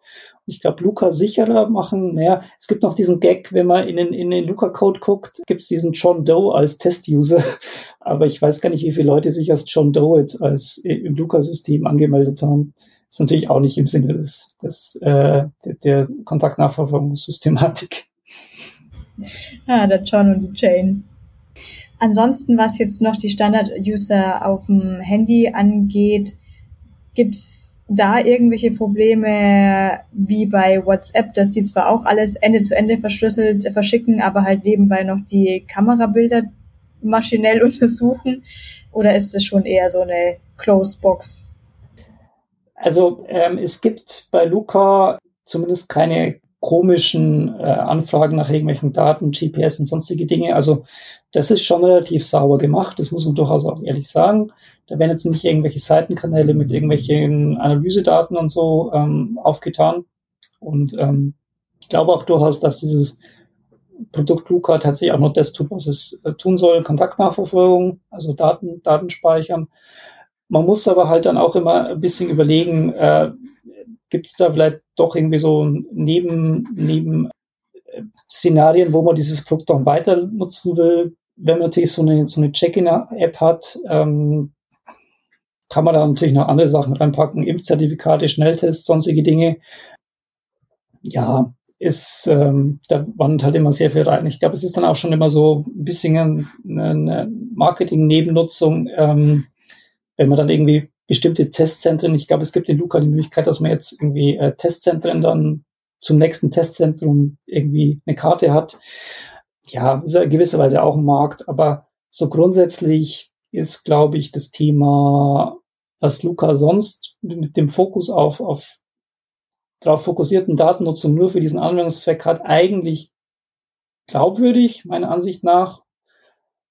Und ich glaube, Luca sicherer machen, naja, es gibt noch diesen Gag, wenn man in den, in den Luca-Code guckt, gibt es diesen John Doe als Test-User, (laughs) aber ich weiß gar nicht, wie viele Leute sich als John Doe jetzt als im Luca-System angemeldet haben. Ist natürlich auch nicht im Sinne des, des äh, der, der Kontaktnachverfolgungssystematik. Ah, der John und die Jane. Ansonsten, was jetzt noch die Standard-User auf dem Handy angeht, gibt's da irgendwelche Probleme wie bei WhatsApp, dass die zwar auch alles Ende zu Ende verschlüsselt verschicken, aber halt nebenbei noch die Kamerabilder maschinell (laughs) untersuchen? Oder ist es schon eher so eine Closed Box? Also ähm, es gibt bei Luca zumindest keine komischen äh, Anfragen nach irgendwelchen Daten, GPS und sonstige Dinge. Also das ist schon relativ sauber gemacht, das muss man durchaus auch ehrlich sagen. Da werden jetzt nicht irgendwelche Seitenkanäle mit irgendwelchen Analysedaten und so ähm, aufgetan. Und ähm, ich glaube auch durchaus, dass dieses Produkt Luca tatsächlich auch noch das tut, was es äh, tun soll, Kontaktnachverfolgung, also Daten, Daten speichern. Man muss aber halt dann auch immer ein bisschen überlegen, äh, Gibt es da vielleicht doch irgendwie so neben, neben äh, Szenarien, wo man dieses Produkt dann weiter nutzen will? Wenn man natürlich so eine, so eine Check-in-App hat, ähm, kann man da natürlich noch andere Sachen reinpacken, Impfzertifikate, Schnelltests, sonstige Dinge. Ja, ist, ähm, da wandert halt immer sehr viel rein. Ich glaube, es ist dann auch schon immer so ein bisschen eine Marketing-Nebennutzung, ähm, wenn man dann irgendwie bestimmte Testzentren. Ich glaube, es gibt in Luca die Möglichkeit, dass man jetzt irgendwie äh, Testzentren dann zum nächsten Testzentrum irgendwie eine Karte hat. Ja, ist ja gewisserweise auch ein Markt, aber so grundsätzlich ist, glaube ich, das Thema, was Luca sonst mit dem Fokus auf, auf darauf fokussierten Datennutzung nur für diesen Anwendungszweck hat, eigentlich glaubwürdig, meiner Ansicht nach.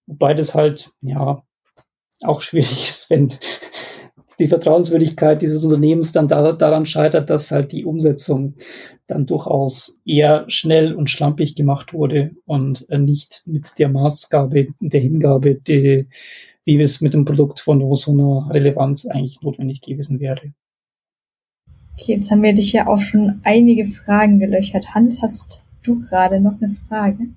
Wobei das halt, ja, auch schwierig (laughs) ist, wenn, die Vertrauenswürdigkeit dieses Unternehmens dann da, daran scheitert, dass halt die Umsetzung dann durchaus eher schnell und schlampig gemacht wurde und äh, nicht mit der Maßgabe, der Hingabe, die, wie es mit dem Produkt von so einer Relevanz eigentlich notwendig gewesen wäre. Okay, jetzt haben wir dich ja auch schon einige Fragen gelöchert. Hans, hast du gerade noch eine Frage?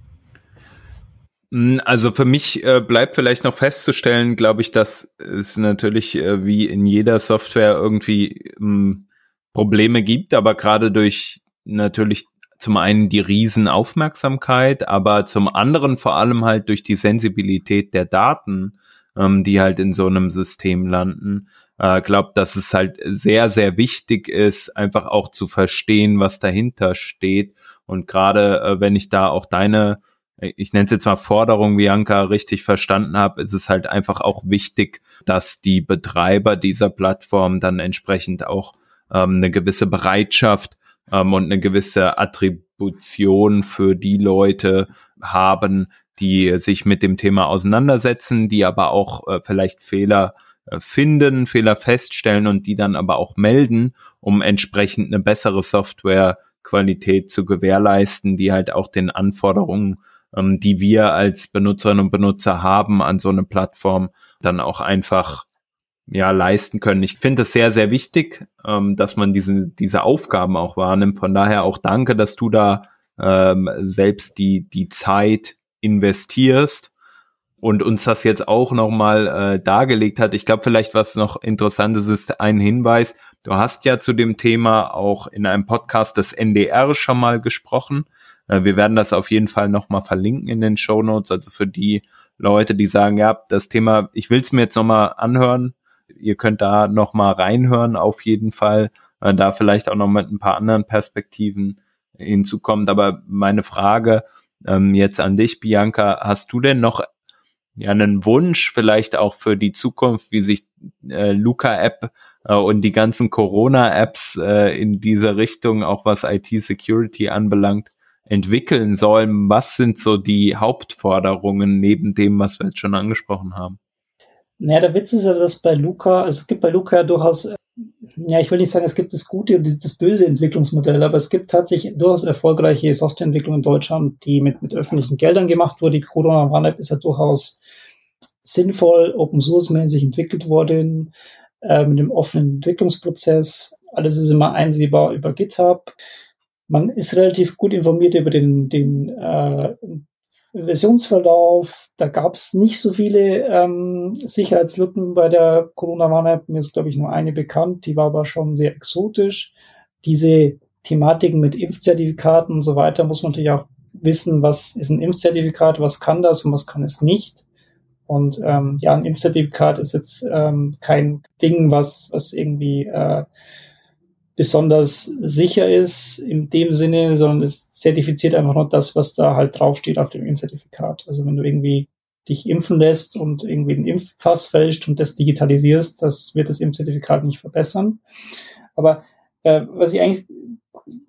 Hm, also für mich äh, bleibt vielleicht noch festzustellen, glaube ich, dass es natürlich äh, wie in jeder Software irgendwie ähm, Probleme gibt, aber gerade durch natürlich zum einen die Riesenaufmerksamkeit, aber zum anderen vor allem halt durch die Sensibilität der Daten, ähm, die halt in so einem System landen, äh, glaube, dass es halt sehr, sehr wichtig ist, einfach auch zu verstehen, was dahinter steht. Und gerade äh, wenn ich da auch deine ich nenne es jetzt mal Forderung, Bianca, richtig verstanden habe, ist es halt einfach auch wichtig, dass die Betreiber dieser Plattform dann entsprechend auch ähm, eine gewisse Bereitschaft ähm, und eine gewisse Attribution für die Leute haben, die sich mit dem Thema auseinandersetzen, die aber auch äh, vielleicht Fehler äh, finden, Fehler feststellen und die dann aber auch melden, um entsprechend eine bessere Softwarequalität zu gewährleisten, die halt auch den Anforderungen ähm, die wir als Benutzerinnen und Benutzer haben an so eine Plattform, dann auch einfach ja leisten können. Ich finde es sehr, sehr wichtig, ähm, dass man diese, diese Aufgaben auch wahrnimmt. Von daher auch danke, dass du da ähm, selbst die, die Zeit investierst und uns das jetzt auch nochmal äh, dargelegt hat. Ich glaube, vielleicht was noch interessantes ist, ein Hinweis. Du hast ja zu dem Thema auch in einem Podcast des NDR schon mal gesprochen. Äh, wir werden das auf jeden Fall nochmal verlinken in den Show Notes. Also für die Leute, die sagen, ja, das Thema, ich will es mir jetzt nochmal anhören. Ihr könnt da nochmal reinhören, auf jeden Fall. Äh, da vielleicht auch noch mit ein paar anderen Perspektiven hinzukommt. Aber meine Frage ähm, jetzt an dich, Bianca, hast du denn noch ja einen Wunsch vielleicht auch für die Zukunft, wie sich äh, Luca-App äh, und die ganzen Corona-Apps äh, in dieser Richtung, auch was IT-Security anbelangt, entwickeln sollen? Was sind so die Hauptforderungen neben dem, was wir jetzt schon angesprochen haben? Naja, der Witz ist ja, dass bei Luca, also es gibt bei Luca durchaus ja, ich will nicht sagen, es gibt das gute und das böse Entwicklungsmodell, aber es gibt tatsächlich durchaus erfolgreiche Softwareentwicklung in Deutschland, die mit, mit öffentlichen Geldern gemacht wurde. Die Corona Warn-App ist ja durchaus sinnvoll, Open Source mäßig entwickelt worden, äh, mit einem offenen Entwicklungsprozess. Alles ist immer einsehbar über GitHub. Man ist relativ gut informiert über den, den äh, Versionsverlauf. Da gab es nicht so viele ähm, Sicherheitslücken bei der Corona-Warn-App. Mir ist, glaube ich, nur eine bekannt. Die war aber schon sehr exotisch. Diese Thematiken mit Impfzertifikaten und so weiter muss man natürlich auch wissen, was ist ein Impfzertifikat, was kann das und was kann es nicht. Und ähm, ja, ein Impfzertifikat ist jetzt ähm, kein Ding, was, was irgendwie äh, besonders sicher ist in dem Sinne, sondern es zertifiziert einfach nur das, was da halt draufsteht auf dem Impfzertifikat. Also wenn du irgendwie dich impfen lässt und irgendwie ein Impfpass fälscht und das digitalisierst, das wird das Impfzertifikat nicht verbessern. Aber äh, was ich eigentlich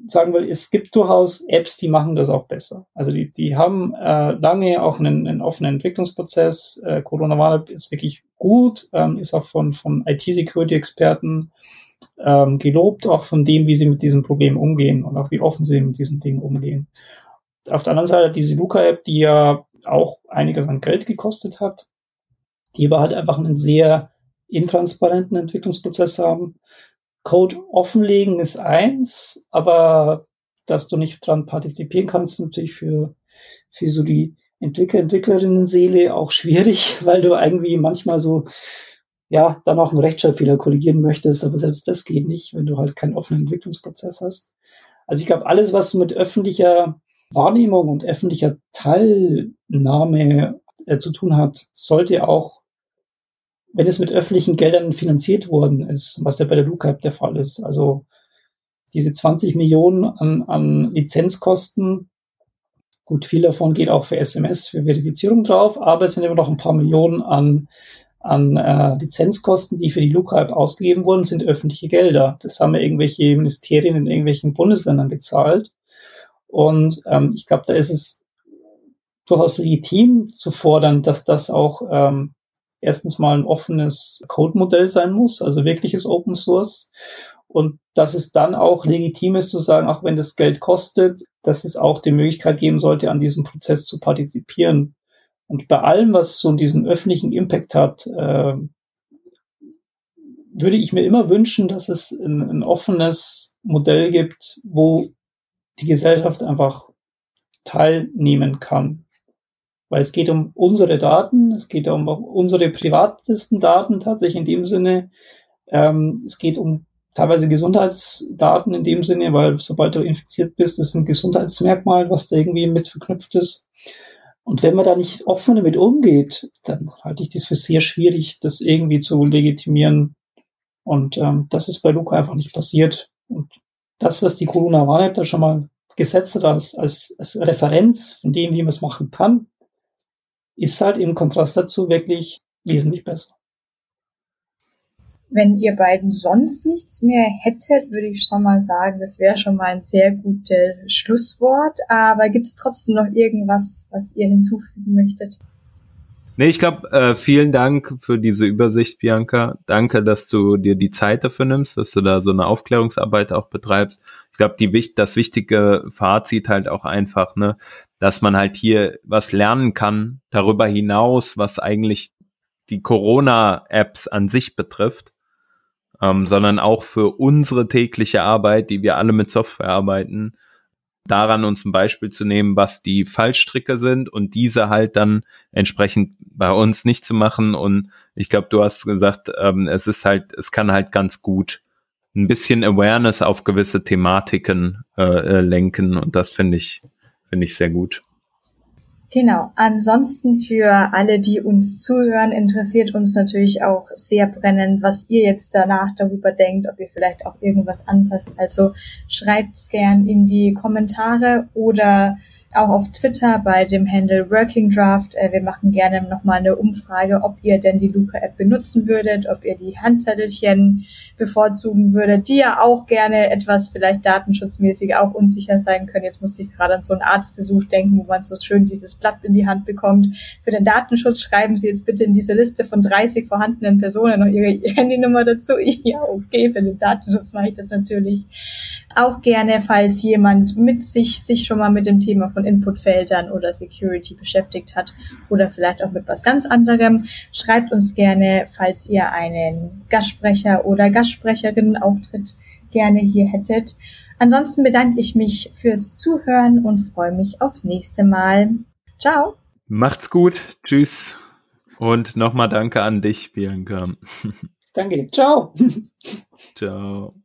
sagen will, es gibt durchaus Apps, die machen das auch besser. Also die, die haben äh, lange auch einen, einen offenen Entwicklungsprozess. Äh, Corona Warn ist wirklich gut, ähm, ist auch von, von IT-Security-Experten ähm, gelobt, auch von dem, wie sie mit diesem Problem umgehen und auch wie offen sie mit diesen Dingen umgehen. Auf der anderen Seite diese Luca-App, die ja auch einiges an Geld gekostet hat, die aber halt einfach einen sehr intransparenten Entwicklungsprozess haben. Code offenlegen ist eins, aber dass du nicht dran partizipieren kannst, ist natürlich für, für so die Entwickler, Entwicklerinnen-Seele auch schwierig, (laughs) weil du irgendwie manchmal so ja, dann auch einen Rechtschreibfehler korrigieren möchtest, aber selbst das geht nicht, wenn du halt keinen offenen Entwicklungsprozess hast. Also ich glaube, alles, was mit öffentlicher Wahrnehmung und öffentlicher Teilnahme äh, zu tun hat, sollte auch, wenn es mit öffentlichen Geldern finanziert worden ist, was ja bei der LUCAP der Fall ist, also diese 20 Millionen an, an Lizenzkosten, gut, viel davon geht auch für SMS, für Verifizierung drauf, aber es sind immer noch ein paar Millionen an an äh, Lizenzkosten, die für die Luca-App ausgegeben wurden, sind öffentliche Gelder. Das haben ja irgendwelche Ministerien in irgendwelchen Bundesländern gezahlt. Und ähm, ich glaube, da ist es durchaus legitim zu fordern, dass das auch ähm, erstens mal ein offenes Code-Modell sein muss, also wirkliches Open Source. Und dass es dann auch legitim ist zu sagen, auch wenn das Geld kostet, dass es auch die Möglichkeit geben sollte, an diesem Prozess zu partizipieren. Und bei allem, was so diesen öffentlichen Impact hat, äh, würde ich mir immer wünschen, dass es ein, ein offenes Modell gibt, wo die Gesellschaft einfach teilnehmen kann. Weil es geht um unsere Daten, es geht um unsere privatesten Daten tatsächlich in dem Sinne. Ähm, es geht um teilweise Gesundheitsdaten in dem Sinne, weil sobald du infiziert bist, ist ein Gesundheitsmerkmal, was da irgendwie mit verknüpft ist. Und wenn man da nicht offen damit umgeht, dann halte ich das für sehr schwierig, das irgendwie zu legitimieren. Und ähm, das ist bei Luca einfach nicht passiert. Und das, was die Corona Warn-App da schon mal gesetzt hat als, als, als Referenz von dem, wie man es machen kann, ist halt im Kontrast dazu wirklich wesentlich besser. Wenn ihr beiden sonst nichts mehr hättet, würde ich schon mal sagen, das wäre schon mal ein sehr gutes Schlusswort. Aber gibt es trotzdem noch irgendwas, was ihr hinzufügen möchtet? Nee, ich glaube, äh, vielen Dank für diese Übersicht, Bianca. Danke, dass du dir die Zeit dafür nimmst, dass du da so eine Aufklärungsarbeit auch betreibst. Ich glaube, die das wichtige Fazit halt auch einfach, ne, dass man halt hier was lernen kann darüber hinaus, was eigentlich die Corona-Apps an sich betrifft, ähm, sondern auch für unsere tägliche Arbeit, die wir alle mit Software arbeiten, daran uns ein Beispiel zu nehmen, was die Fallstricke sind und diese halt dann entsprechend bei uns nicht zu machen. Und ich glaube, du hast gesagt, ähm, es ist halt, es kann halt ganz gut ein bisschen Awareness auf gewisse Thematiken äh, äh, lenken und das finde ich, finde ich sehr gut. Genau. Ansonsten für alle, die uns zuhören, interessiert uns natürlich auch sehr brennend, was ihr jetzt danach darüber denkt, ob ihr vielleicht auch irgendwas anpasst. Also schreibt's gern in die Kommentare oder auch auf Twitter bei dem Handle Working Draft. Äh, wir machen gerne nochmal eine Umfrage, ob ihr denn die Luca-App benutzen würdet, ob ihr die Handzettelchen bevorzugen würdet, die ja auch gerne etwas vielleicht datenschutzmäßig auch unsicher sein können. Jetzt musste ich gerade an so einen Arztbesuch denken, wo man so schön dieses Blatt in die Hand bekommt. Für den Datenschutz schreiben Sie jetzt bitte in diese Liste von 30 vorhandenen Personen noch Ihre (laughs) Handynummer dazu. Ja, okay, für den Datenschutz mache ich das natürlich auch gerne, falls jemand mit sich, sich schon mal mit dem Thema von Inputfeldern oder Security beschäftigt hat oder vielleicht auch mit was ganz anderem. Schreibt uns gerne, falls ihr einen Gastsprecher oder Gastsprecherin Auftritt gerne hier hättet. Ansonsten bedanke ich mich fürs Zuhören und freue mich aufs nächste Mal. Ciao. Macht's gut. Tschüss. Und nochmal danke an dich, Bianca. (laughs) Danke. Ciao. (laughs) Ciao.